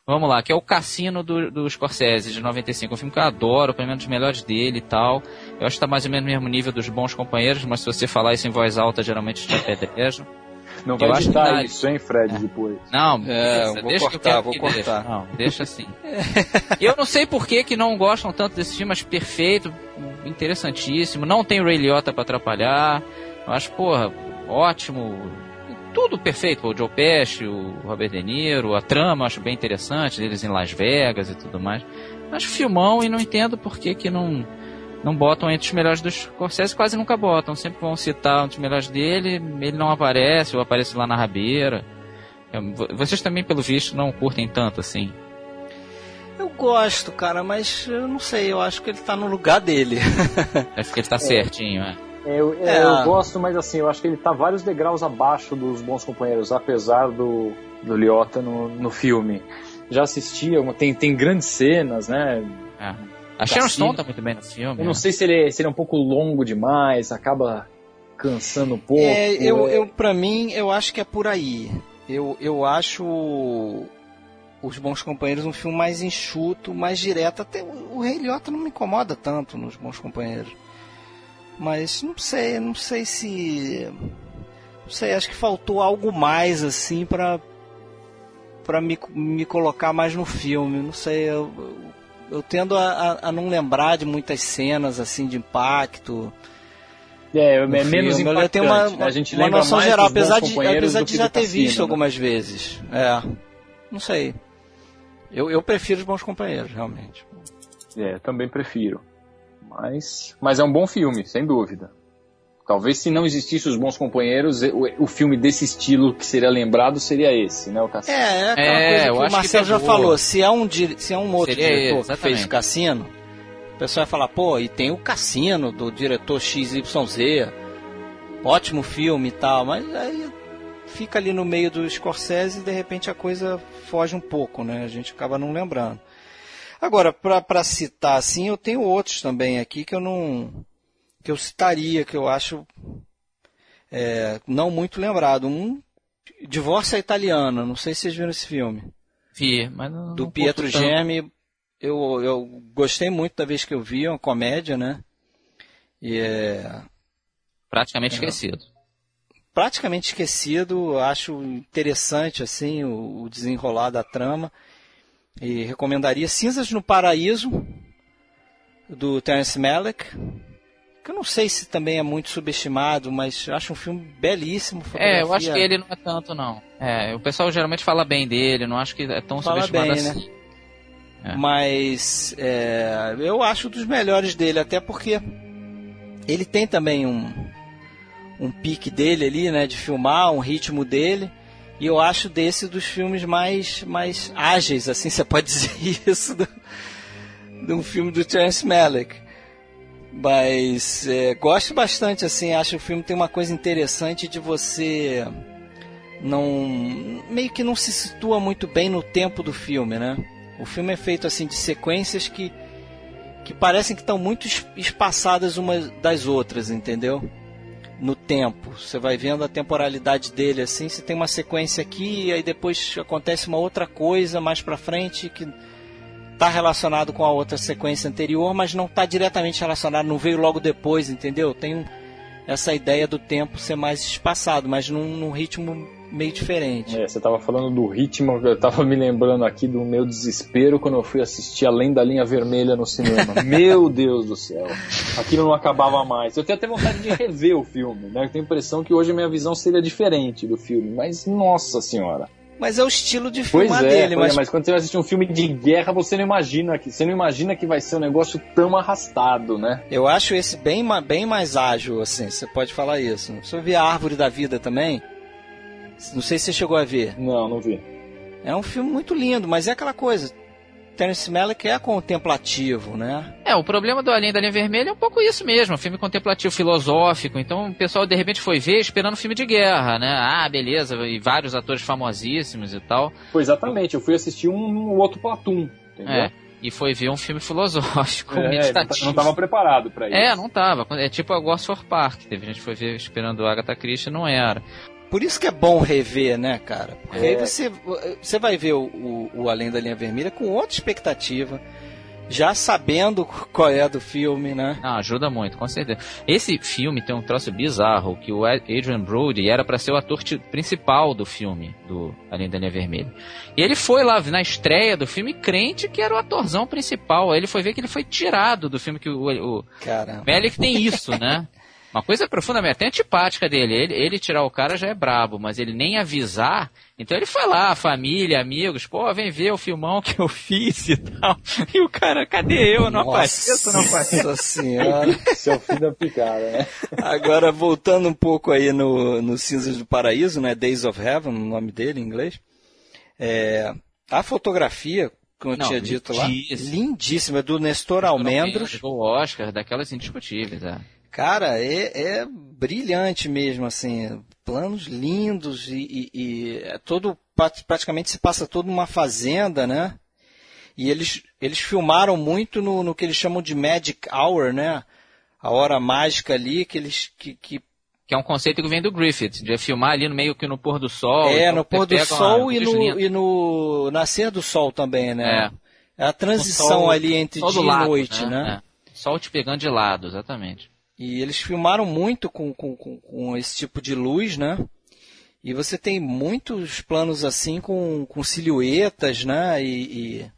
vamos lá, que é o Cassino do, do Scorsese, de 95. Um filme que eu adoro, pelo menos dos melhores dele e tal. Eu acho que tá mais ou menos no mesmo nível dos bons companheiros, mas se você falar isso em voz alta, geralmente te apedreja. Não vai editar isso, hein, Fred, é. depois. Não, é, vou deixa cortar, vou cortar. Deixa. Não, deixa assim. eu não sei por que, que não gostam tanto desse filme, mas perfeito, interessantíssimo. Não tem o Ray Liotta pra atrapalhar. Eu acho, porra, ótimo. Tudo perfeito, o Joe Pesci, o Robert De Niro, a trama acho bem interessante, eles em Las Vegas e tudo mais. Acho filmão e não entendo por que, que não não botam entre os melhores dos Scorsese, quase nunca botam. Sempre vão citar um dos melhores dele, ele não aparece, ou aparece lá na rabeira. Vocês também, pelo visto, não curtem tanto assim. Eu gosto, cara, mas eu não sei, eu acho que ele tá no lugar dele. acho que ele tá é. certinho, é. Eu, é. eu gosto, mas assim, eu acho que ele tá vários degraus abaixo dos bons companheiros, apesar do, do Liotta no, no filme. Já assisti, tem, tem grandes cenas, né? É a Sharon Stone tá muito bem no filme. Eu não né? sei se ele, é, se ele é um pouco longo demais, acaba cansando um pouco. É, eu, eu, pra mim, eu acho que é por aí. Eu, eu acho Os Bons Companheiros um filme mais enxuto, mais direto. Até o, o Rei Liotta não me incomoda tanto nos Bons Companheiros. Mas não sei, não sei se. Não sei, acho que faltou algo mais assim para para me, me colocar mais no filme. Não sei, eu, eu tendo a, a, não lembrar de muitas cenas assim de impacto. É, é menos filme. impactante. Eu uma, uma, a gente uma noção geral, apesar de, apesar de já ter Cassino, visto né? algumas vezes. É, não sei. Eu, eu prefiro os bons companheiros, realmente. É, também prefiro. Mas, mas é um bom filme, sem dúvida. Talvez se não existisse os bons companheiros, o, o filme desse estilo que seria lembrado seria esse, né? O Cassino. É, é aquela é, coisa que o Marcelo que já falou. Se é um, se é um outro seria diretor que fez o Cassino, o pessoal vai falar, pô, e tem o Cassino do diretor XYZ. Ótimo filme e tal, mas aí fica ali no meio do Scorsese e de repente a coisa foge um pouco, né? A gente acaba não lembrando. Agora, para citar assim, eu tenho outros também aqui que eu não que eu citaria, que eu acho é, não muito lembrado. Um, Divórcio Italiana, não sei se vocês viram esse filme. Vi, mas não. Do não Pietro Gemme. Eu, eu gostei muito da vez que eu vi, é uma comédia, né? E é. Praticamente é, esquecido. Praticamente esquecido, acho interessante assim o, o desenrolar da trama. E recomendaria Cinzas no Paraíso, do Terence Malick que eu não sei se também é muito subestimado, mas acho um filme belíssimo. É, eu acho que ele não é tanto, não. É, o pessoal geralmente fala bem dele, não acho que é tão fala subestimado bem, né? assim. Né? É. Mas é, eu acho dos melhores dele, até porque ele tem também um, um pique dele ali, né, de filmar, um ritmo dele. E eu acho desse dos filmes mais, mais ágeis, assim você pode dizer isso, do, de um filme do Terence Malick. Mas é, gosto bastante, assim, acho que o filme tem uma coisa interessante de você não meio que não se situa muito bem no tempo do filme, né? O filme é feito assim de sequências que que parecem que estão muito espaçadas umas das outras, entendeu? No tempo. Você vai vendo a temporalidade dele assim, você tem uma sequência aqui e aí depois acontece uma outra coisa mais para frente que está relacionado com a outra sequência anterior, mas não está diretamente relacionado, não veio logo depois, entendeu? Tem essa ideia do tempo ser mais espaçado, mas num, num ritmo meio diferente. É, você estava falando do ritmo, eu estava me lembrando aqui do meu desespero quando eu fui assistir Além da Linha Vermelha no cinema. meu Deus do céu, aquilo não acabava mais. Eu tenho até vontade de rever o filme, né? Eu tenho a impressão que hoje a minha visão seria diferente do filme, mas nossa senhora. Mas é o estilo de pois é, dele. Mas... É, mas quando você vai assistir um filme de guerra, você não imagina que você não imagina que vai ser um negócio tão arrastado, né? Eu acho esse bem, bem mais ágil, assim. Você pode falar isso. Se eu ver a Árvore da Vida também, não sei se você chegou a ver. Não, não vi. É um filme muito lindo, mas é aquela coisa. Terence Malick é contemplativo, né? É, o problema do Além da Linha Vermelha é um pouco isso mesmo, um filme contemplativo, filosófico. Então o pessoal de repente foi ver esperando um filme de guerra, né? Ah, beleza, e vários atores famosíssimos e tal. Foi exatamente, eu fui assistir um, um outro Platum, entendeu? É. E foi ver um filme filosófico, é, meditativo. Não estava preparado para é, isso. É, não estava. É tipo a Gosford Park. Teve gente que foi ver esperando o Agatha Christie não era. Por isso que é bom rever, né, cara? Porque é. aí você, você vai ver o, o, o, Além da Linha Vermelha com outra expectativa, já sabendo qual é do filme, né? Não, ajuda muito, com certeza. Esse filme tem um troço bizarro, que o Adrian Brody era para ser o ator principal do filme, do Além da Linha Vermelha. E ele foi lá na estreia do filme crente que era o atorzão principal. Aí ele foi ver que ele foi tirado do filme que o, o Melick tem isso, né? Uma coisa profundamente até antipática dele. Ele, ele tirar o cara já é brabo, mas ele nem avisar. Então ele foi lá, família, amigos, pô, vem ver o filmão que eu fiz e tal. E o cara, cadê eu? Não apareço, não apareço. Nossa senhora. Seu filho da picada, né? Agora, voltando um pouco aí no, no Cinzas do Paraíso, né? Days of Heaven, o nome dele em inglês. É, a fotografia, como eu não, tinha dito lá, lindíssima, do Nestor Almendros. O Oscar, daquelas indiscutíveis, é. Cara, é, é brilhante mesmo, assim, planos lindos e, e, e é todo praticamente se passa todo numa fazenda, né? E eles, eles filmaram muito no, no que eles chamam de Magic Hour, né? A hora mágica ali que eles que, que que é um conceito que vem do Griffith, de filmar ali no meio que no pôr do sol. É, então no pôr do sol e no, e no nascer do sol também, né? É, a transição sol, ali entre dia e noite, né? né? É. Sol te pegando de lado, exatamente. E eles filmaram muito com, com, com, esse tipo de luz, né? E você tem muitos planos assim com, com silhuetas, né? E, e,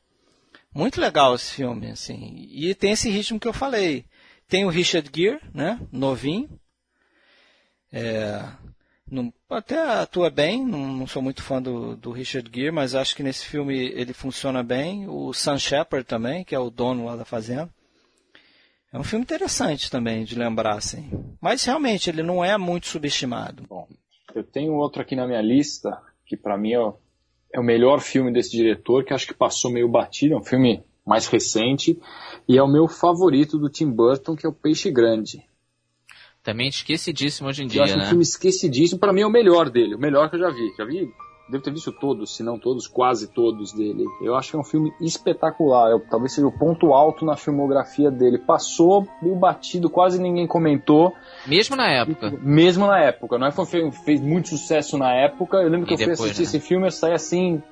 muito legal esse filme, assim. E tem esse ritmo que eu falei. Tem o Richard Gere, né? Novinho. É, não, até atua bem. Não, não, sou muito fã do, do Richard Gere, mas acho que nesse filme ele funciona bem. O Sam Shepard também, que é o dono lá da fazenda. É um filme interessante também de lembrar, assim. Mas realmente ele não é muito subestimado. Bom, eu tenho outro aqui na minha lista, que para mim é o, é o melhor filme desse diretor, que acho que passou meio batido, é um filme mais recente, e é o meu favorito do Tim Burton, que é o Peixe Grande. Também esquecidíssimo hoje em dia, eu acho né? um filme esquecidíssimo, para mim é o melhor dele, o melhor que eu já vi. Já vi devo ter visto todos, se não todos, quase todos dele. Eu acho que é um filme espetacular. Eu, talvez seja o ponto alto na filmografia dele. Passou meio batido, quase ninguém comentou. Mesmo na época. Mesmo na época. Não é que foi, fez muito sucesso na época. Eu lembro e que depois, eu fui assistir né? esse filme e saí assim,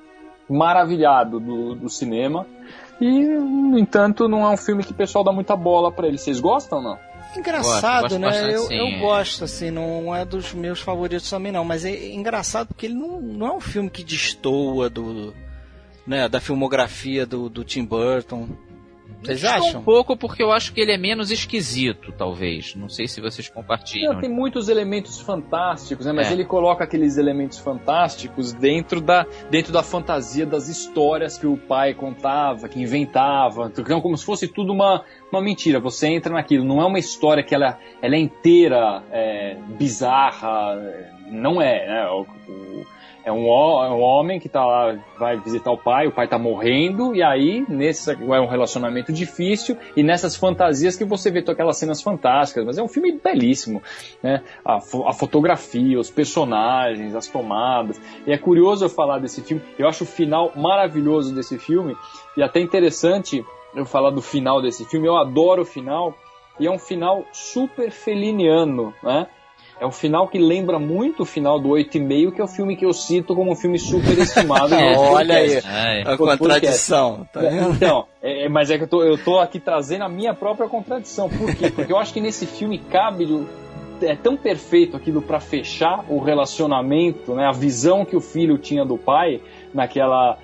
maravilhado do, do cinema. E, no entanto, não é um filme que o pessoal dá muita bola para ele. Vocês gostam ou não? Engraçado, gosto, gosto né? Eu, sim, eu é. gosto, assim, não é dos meus favoritos também não, mas é engraçado porque ele não, não é um filme que destoa do, né, da filmografia do, do Tim Burton. Vocês acham? um pouco porque eu acho que ele é menos esquisito, talvez. Não sei se vocês compartilham. Não, tem muitos elementos fantásticos, né? Mas é. ele coloca aqueles elementos fantásticos dentro da, dentro da fantasia das histórias que o pai contava, que inventava. Então, como se fosse tudo uma, uma mentira. Você entra naquilo. Não é uma história que ela, ela é inteira é, bizarra. Não é, né? O, o, É um, é um homem que tá lá, vai visitar o pai, o pai tá morrendo, e aí nesse é um relacionamento difícil, e nessas fantasias que você vê aquelas cenas fantásticas, mas é um filme belíssimo, né? A, a fotografia, os personagens, as tomadas. E é curioso eu falar desse filme, eu acho o final maravilhoso desse filme, e até interessante eu falar do final desse filme, eu adoro o final, e é um final super feliniano, né? É um final que lembra muito o final do 8,5, que é o filme que eu cito como um filme super estimado. é, olha aí, é. a contradição. Tá então, é, mas é que eu tô, eu tô aqui trazendo a minha própria contradição. Por quê? Porque eu acho que nesse filme cabe é tão perfeito aquilo para fechar o relacionamento, né, a visão que o filho tinha do pai naquela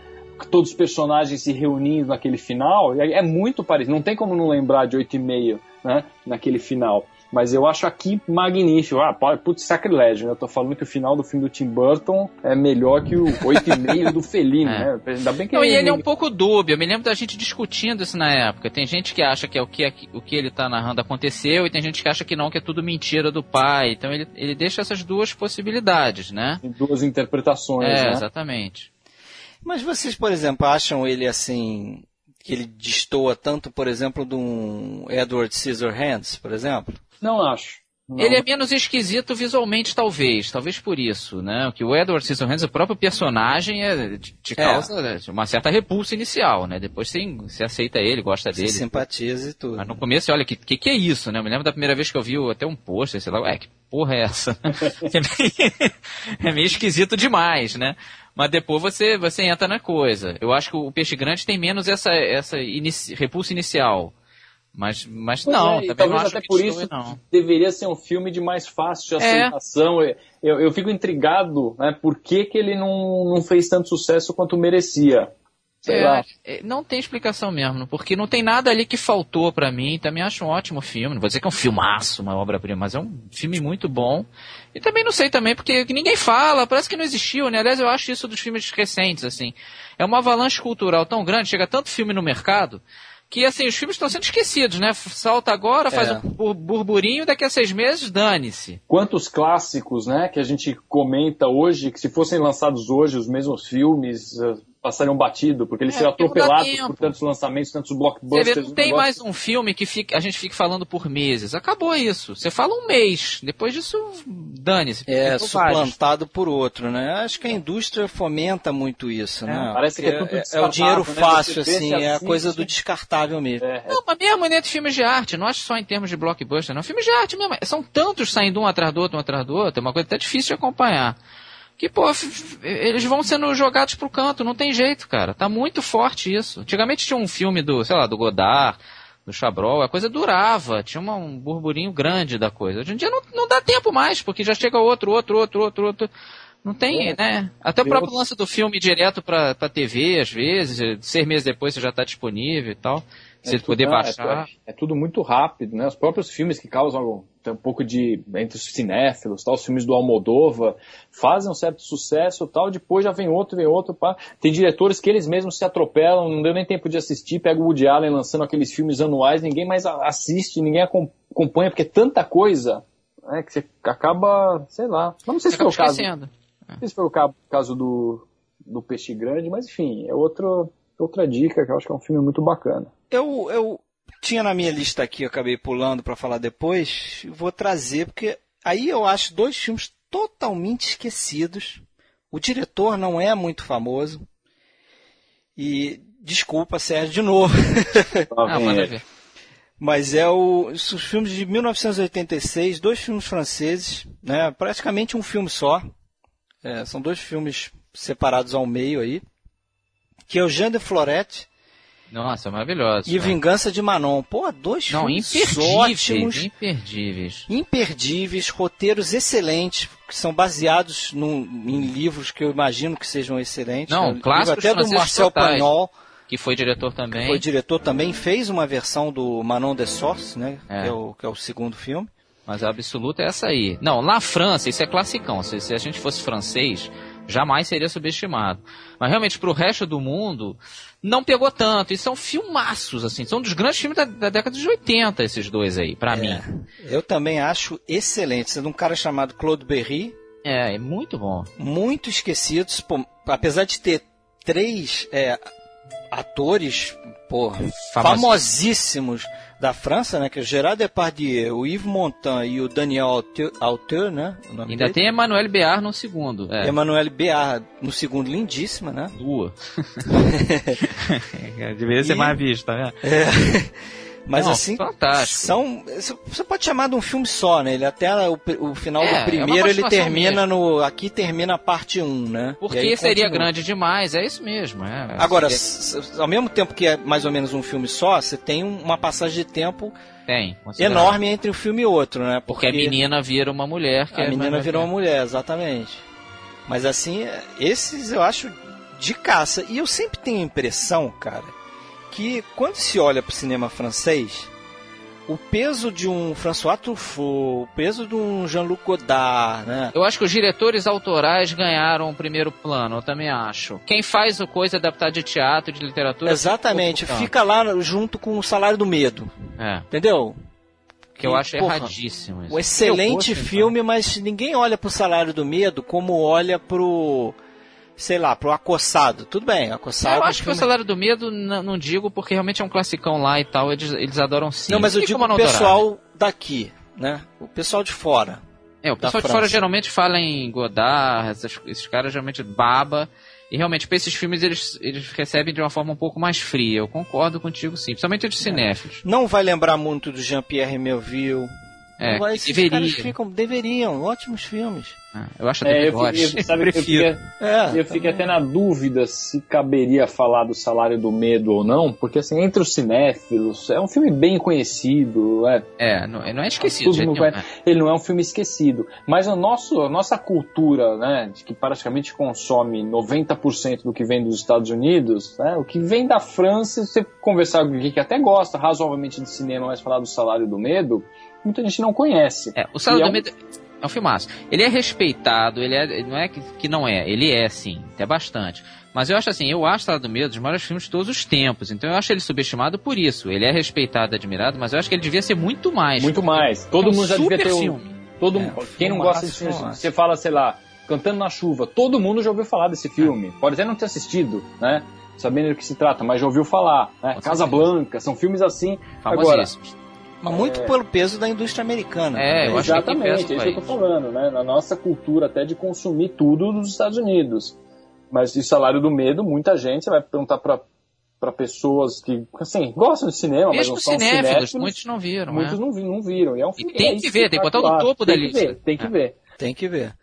todos os personagens se reunindo naquele final, é, é muito parecido. Não tem como não lembrar de 8,5, né, naquele final. Mas eu acho aqui magnífico. Ah, putz, sacrilégio, né? Eu tô falando que o final do filme do Tim Burton é melhor que o 8,5 do Fellini, é. né? Ainda bem que Não, ele... e ele é um pouco dúbio. Eu me lembro da gente discutindo isso na época. Tem gente que acha que é o que, o que ele tá narrando aconteceu e tem gente que acha que não, que é tudo mentira do pai. Então ele, ele deixa essas duas possibilidades, né? Tem duas interpretações, é, né? exatamente. Mas vocês, por exemplo, acham ele assim que ele destoa tanto, por exemplo, de um Edward Scissorhands, por exemplo? Não acho. Não. Ele é menos esquisito visualmente, talvez. Talvez por isso, né? Que o Edward Scissorhands, o próprio personagem, é, te causa é. uma certa repulsa inicial, né? Depois você, você aceita ele, gosta dele. Você simpatiza e tudo. Mas no começo, olha, que, que, que é isso, né? Eu me lembro da primeira vez que eu vi até um pôster, sei lá, ué, que porra é essa? é, meio, é meio esquisito demais, né? Mas depois você, você entra na coisa. Eu acho que o Peixe Grande tem menos essa, essa inici, repulsa inicial. Mas, mas não, é, também não acho até por isso não. deveria ser um filme de mais fácil de é. aceitação. É. Eu, eu fico intrigado, né, por que, que ele não, não fez tanto sucesso quanto merecia. É, é, não tem explicação mesmo, porque não tem nada ali que faltou para mim. Também acho um ótimo filme. Não vou dizer que é um filmaço, uma obra-prima, mas é um filme muito bom. E também não sei também, porque ninguém fala, parece que não existiu, né? Aliás, eu acho isso dos filmes recentes, assim. É uma avalanche cultural tão grande, chega tanto filme no mercado, que assim, os filmes estão sendo esquecidos, né? Salta agora, faz é. um burburinho, daqui a seis meses, dane-se. Quantos clássicos, né, que a gente comenta hoje, que se fossem lançados hoje os mesmos filmes, passariam batido, porque eles é, seriam atropelados por tantos lançamentos, tantos blockbusters. Vê, não tem mais um filme que fica, a gente fica falando por meses. Acabou isso. Você fala um mês, depois disso, dane-se. É, suplantado vários. por outro, né? Acho que a indústria fomenta muito isso, é, né? Parece que é, tudo é, é o dinheiro né? fácil, assim, é a coisa do descartável mesmo. É, é, não, mas mesmo dentro de filmes de arte, não acho só em termos de blockbuster, não. Filmes de arte mesmo. São tantos saindo um atrás do outro, um atrás do outro, é uma coisa até difícil de acompanhar que, pô, eles vão sendo jogados pro canto, não tem jeito, cara. Tá muito forte isso. Antigamente tinha um filme do, sei lá, do Godard, do Chabrol, a coisa durava, tinha uma, um burburinho grande da coisa. Hoje em dia não, não dá tempo mais, porque já chega outro, outro, outro, outro, outro. Não tem, é. né? Até o próprio lance do filme direto pra, pra TV, às vezes, seis meses depois você já tá disponível e tal. É você poder baixar. É, é, tudo muito rápido, né? Os próprios filmes que causam um pouco de entre os cinéfilos, tal, os filmes do Almodova fazem um certo sucesso, tal, depois já vem outro, vem outro, pá. Tem diretores que eles mesmos se atropelam, não deu nem tempo de assistir, pega o Woody Allen lançando aqueles filmes anuais, ninguém mais assiste, ninguém acompanha, porque é tanta coisa, né, que você acaba, sei lá. Não sei se foi o caso. Não sei se foi o caso do, do Peixe Grande, mas enfim, é outro, outra dica que eu acho que é um filme muito bacana. Eu, eu tinha na minha lista aqui, eu acabei pulando para falar depois, vou trazer, porque aí eu acho dois filmes totalmente esquecidos. O diretor não é muito famoso. E desculpa, Sérgio, de novo. ah, manda ver. Mas é o, os filmes de 1986, dois filmes franceses, né? praticamente um filme só. É, são dois filmes separados ao meio aí. Que é o Jean de Florette nossa, maravilhoso. E né? Vingança de Manon. Pô, dois Não, filmes imperdíveis, ótimos. Imperdíveis. Imperdíveis, roteiros excelentes, que são baseados num, em livros que eu imagino que sejam excelentes. Não, né? clássicos até do Marcel Pagnol. Que foi diretor também. foi diretor também, fez uma versão do Manon de Source, né? É. Que, é o, que é o segundo filme. Mas a absoluta é essa aí. Não, na França, isso é classicão. Se, se a gente fosse francês, jamais seria subestimado. Mas realmente, para o resto do mundo, não pegou tanto. E são filmaços, assim. São dos grandes filmes da, da década de 80, esses dois aí, para é, mim. Eu também acho excelente. De um cara chamado Claude Berry. É, é muito bom. Muito esquecidos, pô, apesar de ter três é, atores, pô, famosíssimos da França, né? Que é Gerard Depardieu, o Yves Montand e o Daniel Auteuil, né? Ainda dele. tem Emmanuel Béard no segundo. É. Emmanuel Béard no segundo, lindíssima, né? Lua. Deveria ser e... mais vista, né? É. Mas Não, assim, fantástico. são. Você pode chamar de um filme só, né? Ele até o, o final é, do é primeiro é ele termina mesmo. no. Aqui termina a parte 1, né? Porque seria continua. grande demais, é isso mesmo. É, Agora, seria... ao mesmo tempo que é mais ou menos um filme só, você tem uma passagem de tempo tem, enorme entre um filme e outro, né? Porque, Porque a menina vira uma mulher. a é menina vira uma mulher, exatamente. Mas assim, esses eu acho de caça. E eu sempre tenho a impressão, cara, que quando se olha para o cinema francês, o peso de um François Truffaut, o peso de um Jean-Luc Godard, né? Eu acho que os diretores autorais ganharam o primeiro plano, eu também acho. Quem faz a coisa adaptada de teatro, de literatura... Exatamente, fica lá junto com o Salário do Medo. É. Entendeu? Que eu acho porra, erradíssimo isso. Um excelente filme, então. mas ninguém olha pro Salário do Medo como olha pro sei lá, pro acossado. Tudo bem, acossado. Eu acho que o Salário do Medo, não, digo, porque realmente é um classicão lá e tal, eles, eles adoram sim. Não, mas eu digo o pessoal daqui, né? O pessoal de fora. É, o pessoal de fora geralmente fala em Godard, esses, esses caras geralmente baba. E realmente, para esses filmes, eles, eles recebem de uma forma um pouco mais fria. Eu concordo contigo, sim. Principalmente de é. cinéfilos. Não vai lembrar muito do Jean-Pierre Melville. É, vai, deveria. ficam, deveriam, ótimos filmes. Ah, eu acho até é, eu, eu, sabe, eu, fiquei, é, eu fiquei até na dúvida se caberia falar do Salário do Medo ou não, porque assim, entre os cinéfilos, é um filme bem conhecido. É, é não, não é esquecido. Não vai, é. Ele não é um filme esquecido. Mas a, nosso, a nossa cultura, né, de que praticamente consome 90% do que vem dos Estados Unidos, né, o que vem da França, você conversar com alguém que até gosta razoavelmente de cinema, mas falar do Salário do Medo, muita gente não conhece. É, o Salário do é um... Medo é um filmaço. Ele é respeitado, ele é, não é que, que não é, ele é sim, até bastante. Mas eu acho assim, eu acho Estrada do Medo dos maiores filmes de todos os tempos. Então eu acho ele subestimado por isso. Ele é respeitado, admirado, mas eu acho que ele devia ser muito mais. Muito mais. Todo é um mundo já devia ter um. Filme. Todo, é, quem não gosta de filme, você fala, sei lá, Cantando na Chuva, todo mundo já ouviu falar desse filme. Pode até não ter assistido, né? Sabendo do que se trata, mas já ouviu falar. Né? Casa Blanca, são filmes assim. Agora, mas muito é... pelo peso da indústria americana. É, eu Exatamente, acho que é isso que eu tô falando, né? Na nossa cultura até de consumir tudo dos Estados Unidos. Mas de salário do medo, muita gente vai perguntar para para pessoas que, assim, gostam de cinema, Mesmo mas não são cinéfilos. Muitos não viram, Muitos é? não, não viram. E, é um filme, e tem é que ver, tem que botar no topo da lista. Ver, tem que é. ver. Tem que ver.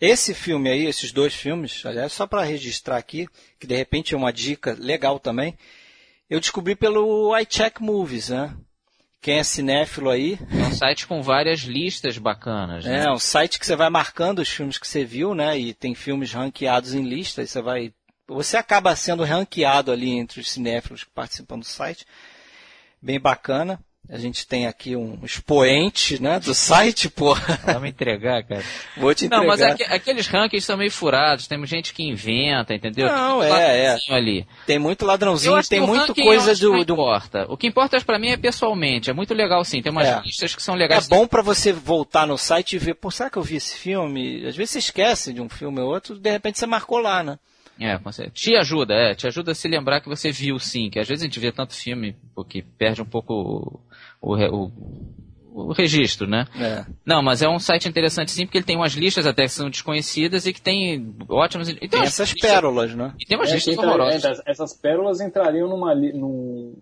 Esse filme aí, esses dois filmes, aliás, só para registrar aqui, que de repente é uma dica legal também, eu descobri pelo iCheck Movies, né? Quem é cinéfilo aí. É um site com várias listas bacanas. Né? É, um site que você vai marcando os filmes que você viu, né? E tem filmes ranqueados em lista, e você vai. Você acaba sendo ranqueado ali entre os cinéfilos que participam do site. Bem bacana. A gente tem aqui um expoente né, do site, pô. Vamos entregar, cara. Vou te entregar. Não, mas aqu aqueles rankings são meio furados. Tem gente que inventa, entendeu? Não, é, é. Ali. Tem muito ladrãozinho, tem muito coisa do, do. importa. O que importa para mim é pessoalmente. É muito legal, sim. Tem umas é. listas que são legais. É bom para você voltar no site e ver, pô, será que eu vi esse filme? Às vezes você esquece de um filme ou outro, de repente você marcou lá, né? É, te ajuda, é, te ajuda a se lembrar que você viu sim, que às vezes a gente vê tanto filme porque perde um pouco o, o, o registro, né? É. Não, mas é um site interessante sim, porque ele tem umas listas até que são desconhecidas e que tem ótimas. E tem, tem essas listas, pérolas, né? E tem umas é, listas horrorosas. É, essas pérolas entrariam numa, num,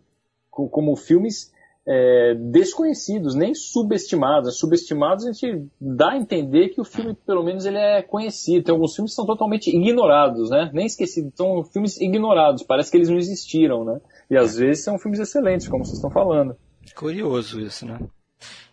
como filmes é, desconhecidos, nem subestimados. Subestimados a gente dá a entender que o filme, pelo menos, ele é conhecido. Tem alguns filmes que são totalmente ignorados, né? Nem esquecidos, são filmes ignorados. Parece que eles não existiram, né? E às vezes são filmes excelentes, como vocês estão falando. Curioso isso, né?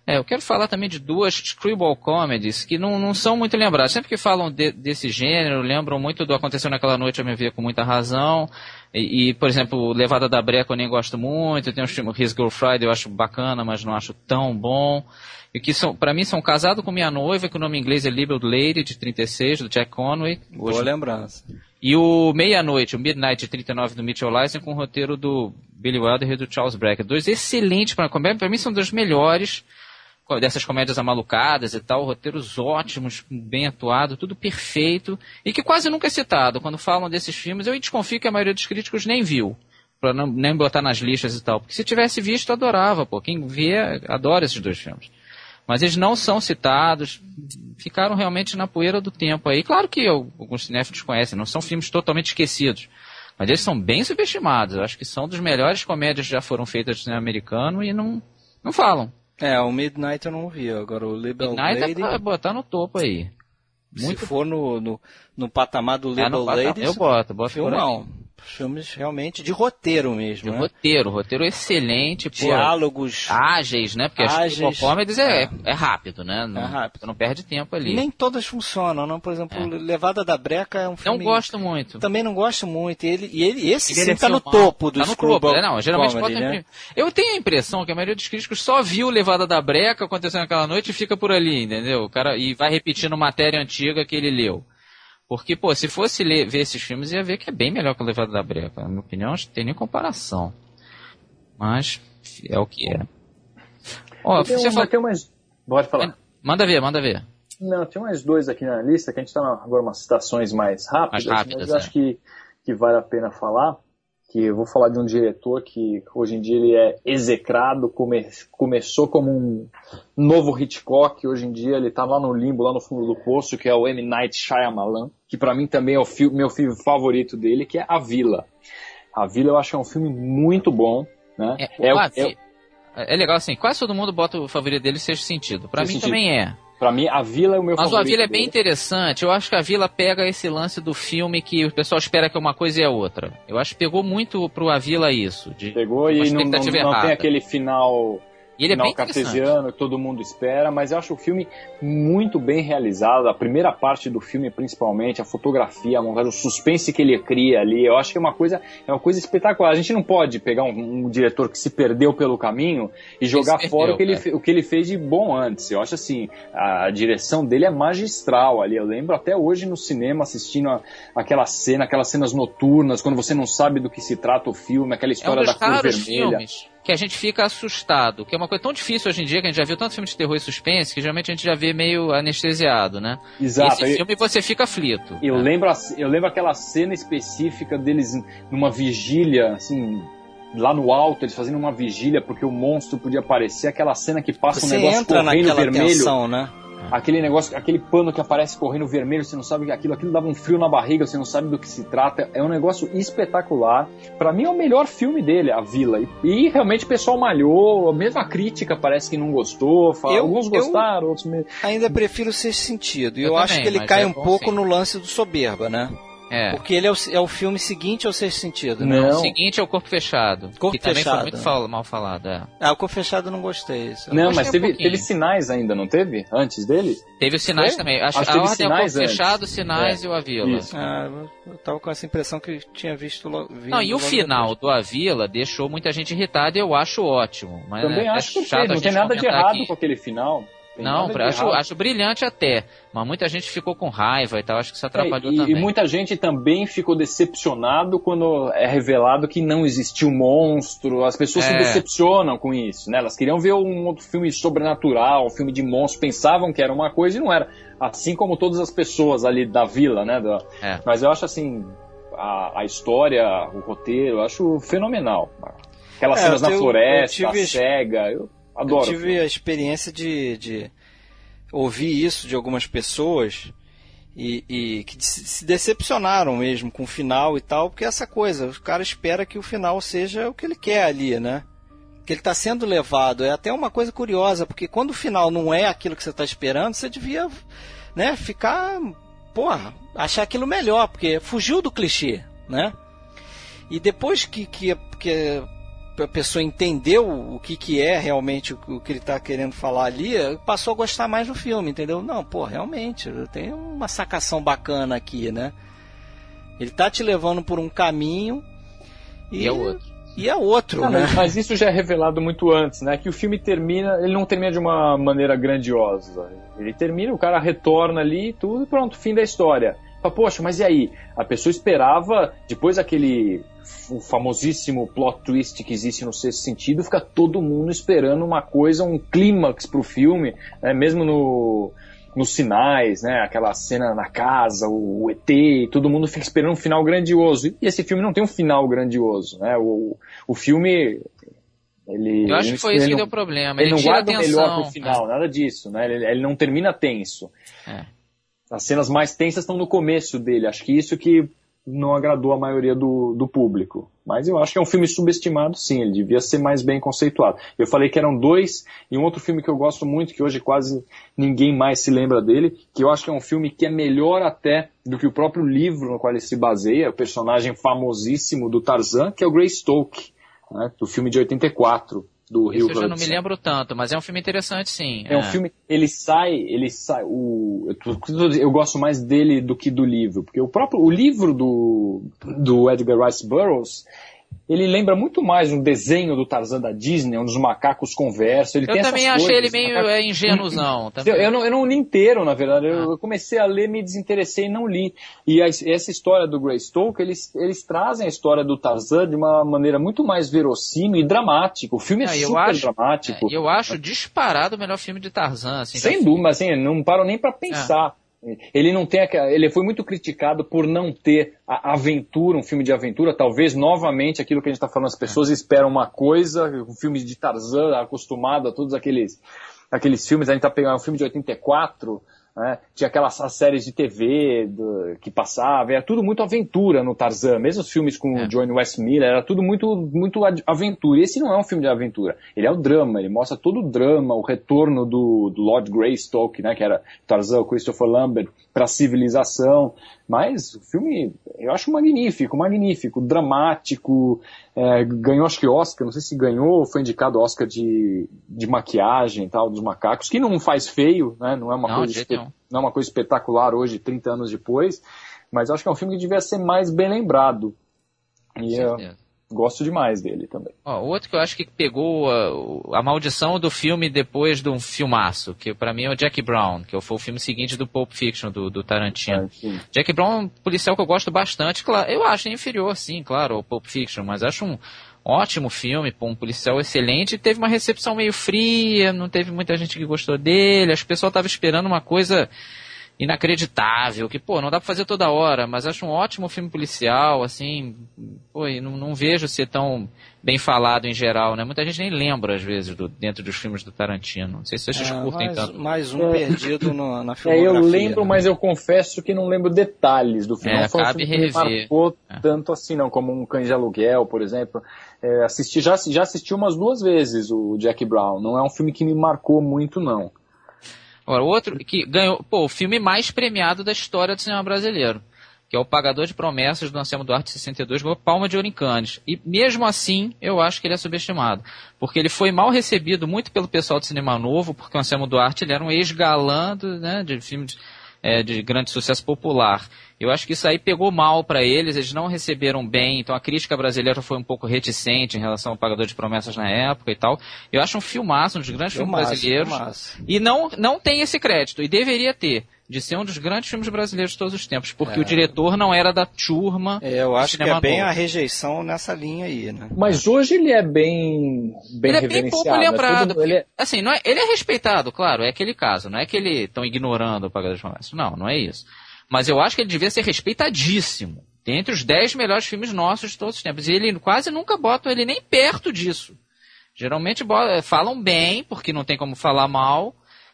É, eu quero falar também de duas screwball comedies que não, não são muito lembradas. Sempre que falam de, desse gênero, lembram muito do Aconteceu Naquela Noite, a me ver com muita razão. E, e, por exemplo, Levada da Breca eu nem gosto muito. Tem um filme His Girl Friday, eu acho bacana, mas não acho tão bom. E que são, para mim são Casado com Minha Noiva, que o nome em inglês é Libeled Lady, de 36, do Jack Conway. Hoje. Boa lembrança. E o Meia-Noite, o Midnight de 39 do Mitchell Leisen, com o roteiro do Billy Wilder e do Charles Brackett. Dois excelentes para Para mim são dos melhores dessas comédias amalucadas e tal, roteiros ótimos, bem atuado, tudo perfeito, e que quase nunca é citado. Quando falam desses filmes, eu desconfio que a maioria dos críticos nem viu, não, nem botar nas listas e tal. Porque se tivesse visto, adorava, pô. Quem vê, adora esses dois filmes. Mas eles não são citados, ficaram realmente na poeira do tempo aí. Claro que alguns cinéfilos conhecem, não são filmes totalmente esquecidos. Mas eles são bem subestimados. Eu acho que são dos melhores comédias que já foram feitas no cinema americano e não, não falam. É, o Midnight eu não vi. Agora o Libel Midnight Lady... é pra botar no topo aí. Muito... Se for no, no, no patamar do Libel é, Lady... Eu boto, boto filmão filmes realmente de roteiro mesmo. De né? roteiro, roteiro excelente. Diálogos. Pô, ágeis, né? Porque ágeis, as comedies é, é, é, rápido, né? Não, é rápido. não perde tempo ali. Nem todas funcionam, não. Por exemplo, é. Levada da Breca é um filme. Não gosto muito. Também não gosto muito. E, ele, e ele, esse ele sim tá no topo do tá no topo, né? Não, geralmente comedy, né? Eu tenho a impressão que a maioria dos críticos só viu Levada da Breca acontecendo naquela noite e fica por ali, entendeu? O cara, e vai repetindo matéria antiga que ele leu. Porque, pô, se fosse ler, ver esses filmes, ia ver que é bem melhor que o Levado da Breca. Na minha opinião, não tem nem comparação. Mas, é o que é. Ó, você um, fala... tem umas... Pode falar. Manda ver, manda ver. Não, tem mais dois aqui na lista, que a gente está agora umas citações mais rápidas, mais rápidas mas é. acho que, que vale a pena falar que eu vou falar de um diretor que hoje em dia ele é execrado, come, começou como um novo Hitchcock, hoje em dia ele está lá no limbo, lá no fundo do poço, que é o M. Night Shyamalan, que para mim também é o filme, meu filme favorito dele, que é A Vila. A Vila eu acho que é um filme muito bom, né? É, é, é, é legal assim, quase todo mundo bota o favorito dele seja sentido. Para mim sentido. também é. Pra mim, a Vila é o meu Mas favorito. Mas a Vila é bem interessante. Eu acho que a Vila pega esse lance do filme que o pessoal espera que uma coisa e é outra. Eu acho que pegou muito pro A Vila isso. De pegou e não, não, não tem aquele final e ele é bem cartesiano que todo mundo espera, mas eu acho o filme muito bem realizado. A primeira parte do filme, principalmente, a fotografia, a montagem, o suspense que ele cria ali, eu acho que é uma coisa, é uma coisa espetacular. A gente não pode pegar um, um diretor que se perdeu pelo caminho e jogar perdeu, fora o que, ele, o que ele fez de bom antes. Eu acho assim, a, a direção dele é magistral ali. Eu lembro até hoje no cinema assistindo a, aquela cena, aquelas cenas noturnas, quando você não sabe do que se trata o filme, aquela história é um da cor vermelha. Filmes que a gente fica assustado, que é uma coisa tão difícil hoje em dia, que a gente já viu tanto filme de terror e suspense, que geralmente a gente já vê meio anestesiado, né? Exato. Esse filme você fica aflito. Eu, né? lembro, eu lembro aquela cena específica deles numa vigília, assim, lá no alto, eles fazendo uma vigília porque o monstro podia aparecer, aquela cena que passa você um negócio entra correndo vermelho. Tensão, né? Aquele negócio, aquele pano que aparece correndo vermelho, você não sabe que aquilo, aquilo dava um frio na barriga, você não sabe do que se trata. É um negócio espetacular. Para mim é o melhor filme dele, A Vila. E, e, realmente o pessoal malhou, a mesma crítica parece que não gostou, fala, eu, alguns gostaram, outros me... Ainda prefiro o sexto sentido. Eu, eu acho também, que ele cai é um pouco sim. no lance do soberba, né? É. Porque ele é o, é o filme seguinte ao sexto sentido, né? Não. O seguinte é o Corpo Fechado. Corpo que Fechado. também foi muito mal falado, é. Ah, o Corpo Fechado eu não gostei. Eu não, mas teve, um teve sinais ainda, não teve? Antes dele? Teve os sinais foi? também. Acho, Acho a ordem é o Corpo Fechado, sinais é. e o Avila. Ah, eu tava com essa impressão que tinha visto logo. Não, e o final do Avila deixou muita gente irritada e eu acho ótimo. Mas também é, acho é que não tem nada de errado aqui. com aquele final. Tem não, acho, acho brilhante até. Mas muita gente ficou com raiva e tal, acho que isso atrapalhou é, e, também. E muita gente também ficou decepcionado quando é revelado que não existiu monstro. As pessoas é. se decepcionam com isso, né? Elas queriam ver um outro filme sobrenatural, um filme de monstro, pensavam que era uma coisa e não era. Assim como todas as pessoas ali da vila, né? Da... É. Mas eu acho assim, a, a, história, o roteiro, eu acho fenomenal. Aquelas é, cenas na floresta, a cega. Eu Adoro. Eu tive a experiência de, de ouvir isso de algumas pessoas e, e, que se decepcionaram mesmo com o final e tal, porque essa coisa, o cara espera que o final seja o que ele quer ali, né? Que ele está sendo levado. É até uma coisa curiosa, porque quando o final não é aquilo que você está esperando, você devia né, ficar, porra, achar aquilo melhor, porque fugiu do clichê, né? E depois que, que, que a pessoa entendeu o que, que é realmente o, o que ele está querendo falar ali, passou a gostar mais do filme, entendeu? Não, pô, realmente, tem uma sacação bacana aqui, né? Ele tá te levando por um caminho e, e é outro. E é outro, não, né? Mas isso já é revelado muito antes, né? Que o filme termina, ele não termina de uma maneira grandiosa. Ele termina, o cara retorna ali e tudo, pronto, fim da história. Poxa, mas e aí? A pessoa esperava, depois daquele o famosíssimo plot twist que existe no sexto sentido, fica todo mundo esperando uma coisa, um clímax pro filme, né? mesmo no, nos sinais, né? Aquela cena na casa, o, o, ET, todo mundo fica esperando um final grandioso. E esse filme não tem um final grandioso, né? O, o filme ele, Eu acho ele, que foi isso que deu problema. Ele, ele não guarda o melhor pro final, é. nada disso, né? Ele, ele não termina tenso. É. As cenas mais tensas estão no começo dele. Acho que isso que não agradou a maioria do, do público. Mas eu acho que é um filme subestimado, sim. Ele devia ser mais bem conceituado. Eu falei que eram dois, e um outro filme que eu gosto muito, que hoje quase ninguém mais se lembra dele, que eu acho que é um filme que é melhor até do que o próprio livro no qual ele se baseia, o personagem famosíssimo do Tarzan, que é o Greystoke, né, do filme de 84 do Rio eu já não me lembro tanto, mas é um filme interessante, sim. É, é. um filme, ele sai, ele sai, o, eu, eu, gosto mais dele do que do livro, porque o próprio, o livro do, do Edgar Rice Burroughs, ele lembra muito mais um desenho do Tarzan da Disney, onde os macacos conversam. Eu também achei coisas, ele meio macacos... é, ingênuozão. Eu, eu, não, eu não li inteiro, na verdade. Ah. Eu, comecei a ler, me desinteressei e não li. E a, essa história do Greystoke, eles, eles trazem a história do Tarzan de uma maneira muito mais verossímil e dramática. O filme é, é super acho, dramático. É, eu acho disparado o melhor filme de Tarzan. Assim, Sem dúvida, assim, não paro nem para pensar. Ele não tem ele foi muito criticado por não ter a aventura, um filme de aventura, talvez novamente aquilo que a gente está falando, as pessoas é. esperam uma coisa, um filme de Tarzan, acostumado a todos aqueles aqueles filmes, a gente está pegando um filme de 84, né? Tinha aquelas séries de TV do, que passava, era tudo muito aventura no Tarzan, mesmo os filmes com é. o Johnny Westmiller, era tudo muito, muito aventura. E esse não é um filme de aventura, ele é o drama, ele mostra todo o drama, o retorno do, do Lord Greystoke, né, que era Tarzan, Christopher Lambert, para a civilização. Mas o filme eu acho magnífico, magnífico, dramático, é, ganhou acho que Oscar, não sei se ganhou ou foi indicado Oscar de, de maquiagem tal, dos macacos, que não faz feio, né? Não é uma, não, coisa, não. é uma coisa espetacular hoje, 30 anos depois, mas acho que é um filme que devia ser mais bem lembrado. E, gosto demais dele também. Ó, outro que eu acho que pegou a, a maldição do filme depois de um filmaço, que para mim é o Jack Brown, que foi o filme seguinte do Pulp Fiction, do, do Tarantino. Ah, Jack Brown é um policial que eu gosto bastante, claro, eu acho inferior, sim, claro, ao Pulp Fiction, mas acho um ótimo filme, um policial excelente, teve uma recepção meio fria, não teve muita gente que gostou dele, acho que o pessoal estava esperando uma coisa inacreditável, que, pô, não dá pra fazer toda hora, mas acho um ótimo filme policial, assim, pô, e não, não vejo ser tão bem falado em geral, né? Muita gente nem lembra, às vezes, do, dentro dos filmes do Tarantino. Não sei se vocês é, curtem mais, tanto. Mais um perdido no, na filmografia. É, eu lembro, né? mas eu confesso que não lembro detalhes do filme. É, não foi cabe um filme que me marcou é. tanto assim, não, como um Cães de Aluguel, por exemplo. É, assisti, já, já assisti umas duas vezes o Jack Brown. Não é um filme que me marcou muito, não. Agora, outro que ganhou, pô, o filme mais premiado da história do cinema brasileiro, que é o Pagador de Promessas do Anselmo Duarte 62, ganhou Palma de Ouro em Cannes. E mesmo assim, eu acho que ele é subestimado, porque ele foi mal recebido muito pelo pessoal do cinema novo, porque o Anselmo Duarte ele era um ex-galã né, de filmes é, de grande sucesso popular. Eu acho que isso aí pegou mal para eles, eles não receberam bem, então a crítica brasileira foi um pouco reticente em relação ao Pagador de Promessas na época e tal. Eu acho um filmaço, um dos grandes filmes brasileiros. Filmaço. E não, não tem esse crédito, e deveria ter de ser um dos grandes filmes brasileiros de todos os tempos, porque é. o diretor não era da turma. É, eu acho que é bem a rejeição nessa linha aí, né? Mas hoje ele é bem, bem ele é bem pouco lembrado. É tudo, ele é... Assim, não é, ele é respeitado, claro, é aquele caso. Não é que ele estão ignorando o Pagador de Promessas. Não, não é isso. Mas eu acho que ele devia ser respeitadíssimo. Dentre os 10 melhores filmes nossos de todos os tempos. E ele quase nunca bota ele nem perto disso. Geralmente falam bem, porque não tem como falar mal.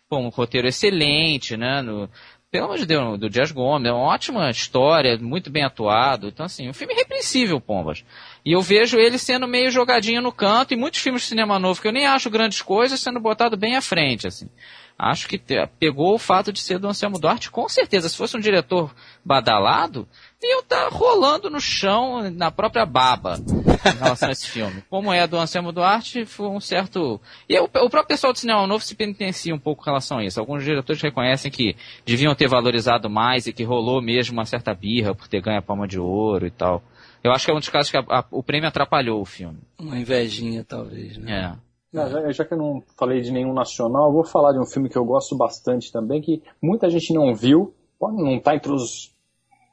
Pô, um roteiro excelente, né? No, pelo amor de Deus, do Dias Gomes, é uma ótima história, muito bem atuado. Então, assim, um filme repreensível, Pombas. E eu vejo ele sendo meio jogadinho no canto, e muitos filmes de cinema novo que eu nem acho grandes coisas sendo botado bem à frente, assim acho que pegou o fato de ser do Anselmo Duarte, com certeza. Se fosse um diretor badalado, ia estar tá rolando no chão, na própria baba, em relação a esse filme. Como é do Anselmo Duarte, foi um certo. E o, o próprio pessoal do cinema novo se penitencia um pouco em relação a isso. Alguns diretores reconhecem que deviam ter valorizado mais e que rolou mesmo uma certa birra por ter ganho a palma de ouro e tal. Eu acho que é um dos casos que a, a, o prêmio atrapalhou o filme. Uma invejinha, talvez, né? É. Não, já, já, que eu não falei de nenhum nacional, eu vou falar de um filme que eu gosto bastante também, que muita gente não viu, pode não estar tá entre os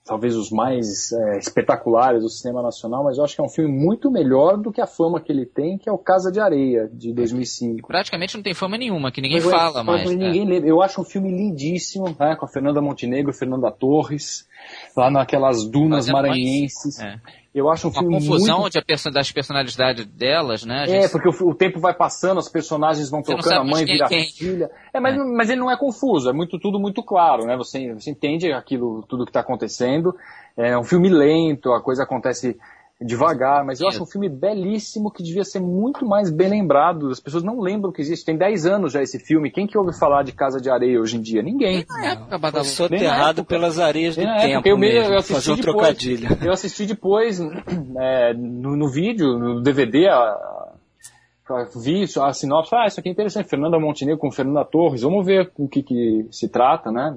talvez os mais é, espetaculares do cinema nacional, mas eu acho que é um filme muito melhor do que a fama que ele tem, que é o Casa de Areia, de 2005. Praticamente não tem fama nenhuma, que ninguém mas, fala mais. Né? Ninguém lembra. Eu acho um filme lindíssimo, né, com a Fernanda Montenegro e Fernanda Torres, lá naquelas dunas Fazendo maranhenses. Mais... É. Eu acho um Uma filme confusão muito... de, das personalidades delas, né? É, porque o, o, tempo vai passando, os personagens vão Você trocando, a mãe vira quem. filha. É mas, é. mas ele não é confuso, é muito tudo muito claro, né? Você, você entende aquilo, tudo que está acontecendo. É um filme lento, a coisa acontece devagar, mas eu acho um filme belíssimo que devia ser muito mais bem lembrado. As pessoas não lembram que existe. Tem 10 anos já esse filme. Quem que ouve falar de Casa de Areia hoje em dia? Ninguém. Na época, Foi soterrado pelas areias do tempo eu, mesmo, eu assisti fazer um depois, trocadilho. Eu assisti depois é, no, no, vídeo, no DVD, a, a, vi a sinopse, ah, isso aqui é interessante, Fernanda Montenegro com Fernanda Torres, vamos ver o que, que se trata, né?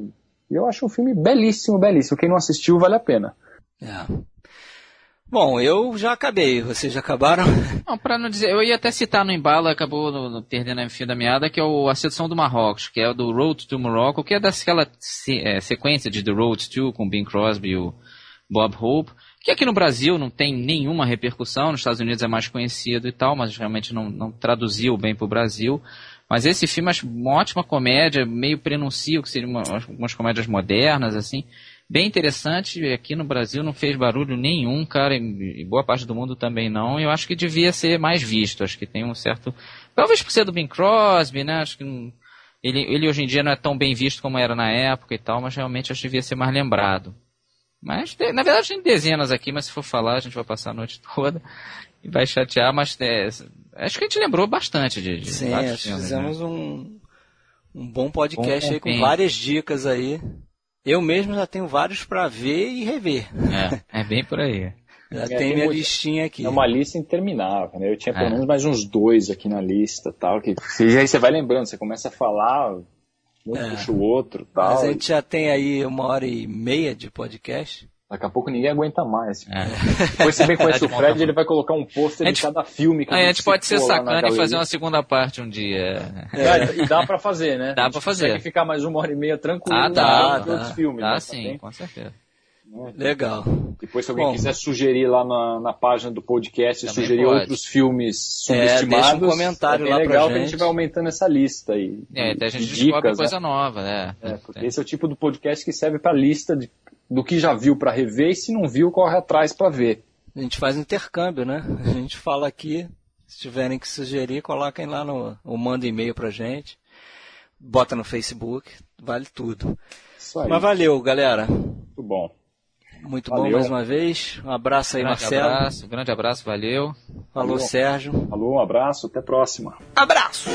E eu acho um filme belíssimo, belíssimo. Quem não assistiu, vale a pena. É. Bom, eu já acabei. Vocês já acabaram? Não, para não dizer, eu ia até citar no embalo, acabou no, no, perdendo a fio da meada, que é o, a sedução do Marrocos, que é o do Road to Morocco, que é daquela se, é, sequência de The Road to com Bing Crosby e o Bob Hope, que aqui no Brasil não tem nenhuma repercussão, nos Estados Unidos é mais conhecido e tal, mas realmente não, não traduziu bem para o Brasil. Mas esse filme é uma ótima comédia, meio prenuncia o que seriam umas comédias modernas, assim bem interessante. Aqui no Brasil não fez barulho nenhum, cara, e boa parte do mundo também não. Eu acho que devia ser mais visto. Acho que tem um certo. Talvez por ser do Bing Crosby, né? Acho que ele, ele hoje em dia não é tão bem visto como era na época e tal, mas realmente acho que devia ser mais lembrado. Mas, na verdade, tem dezenas aqui, mas se for falar, a gente vai passar a noite toda e vai chatear, mas é, acho que a gente lembrou bastante de, de Sim, filmes, fizemos né? um, um bom podcast bom, aí com várias dicas aí. Eu mesmo já tenho vários para ver e rever. É, é bem por aí. Já é, tem minha listinha aqui. É uma lista interminável, né? Eu tinha pelo é. menos mais uns dois aqui na lista, tal, que aí você vai lembrando, você começa a falar, um é. puxa o outro, tal. Mas a gente já tem aí uma hora e meia de podcast. Daqui a pouco ninguém aguenta mais. É. Depois você vem conhece o Fred, ele vai colocar um pôster de cada filme que a gente, a gente pode ser sacana e fazer uma segunda parte um dia. É. E dá pra fazer, né? Dá pra fazer. Tem que ficar mais uma hora e meia tranquilo. Ah, dá, dá. outros filmes. Dá né? sim, com certeza. Legal. Depois, se alguém Bom, quiser sugerir lá na, na página do podcast, sugerir pode. outros filmes subestimados, é, deixa um comentário é lá legal pra gente. que a gente vai aumentando essa lista aí. É, até a gente dicas, descobre coisa né? nova, né? É, porque esse é o tipo do podcast que serve para lista de do que já viu para rever e se não viu, corre atrás para ver. A gente faz intercâmbio, né? A gente fala aqui, se tiverem que sugerir, coloquem lá no, ou manda e-mail pra gente, bota no Facebook, vale tudo. Mas valeu, galera. Muito bom. Muito valeu. bom mais uma vez. Um abraço aí, grande Marcelo. Abraço, grande abraço, valeu. Falou, valeu. Sérgio. Falou, um abraço, até a próxima. Abraço!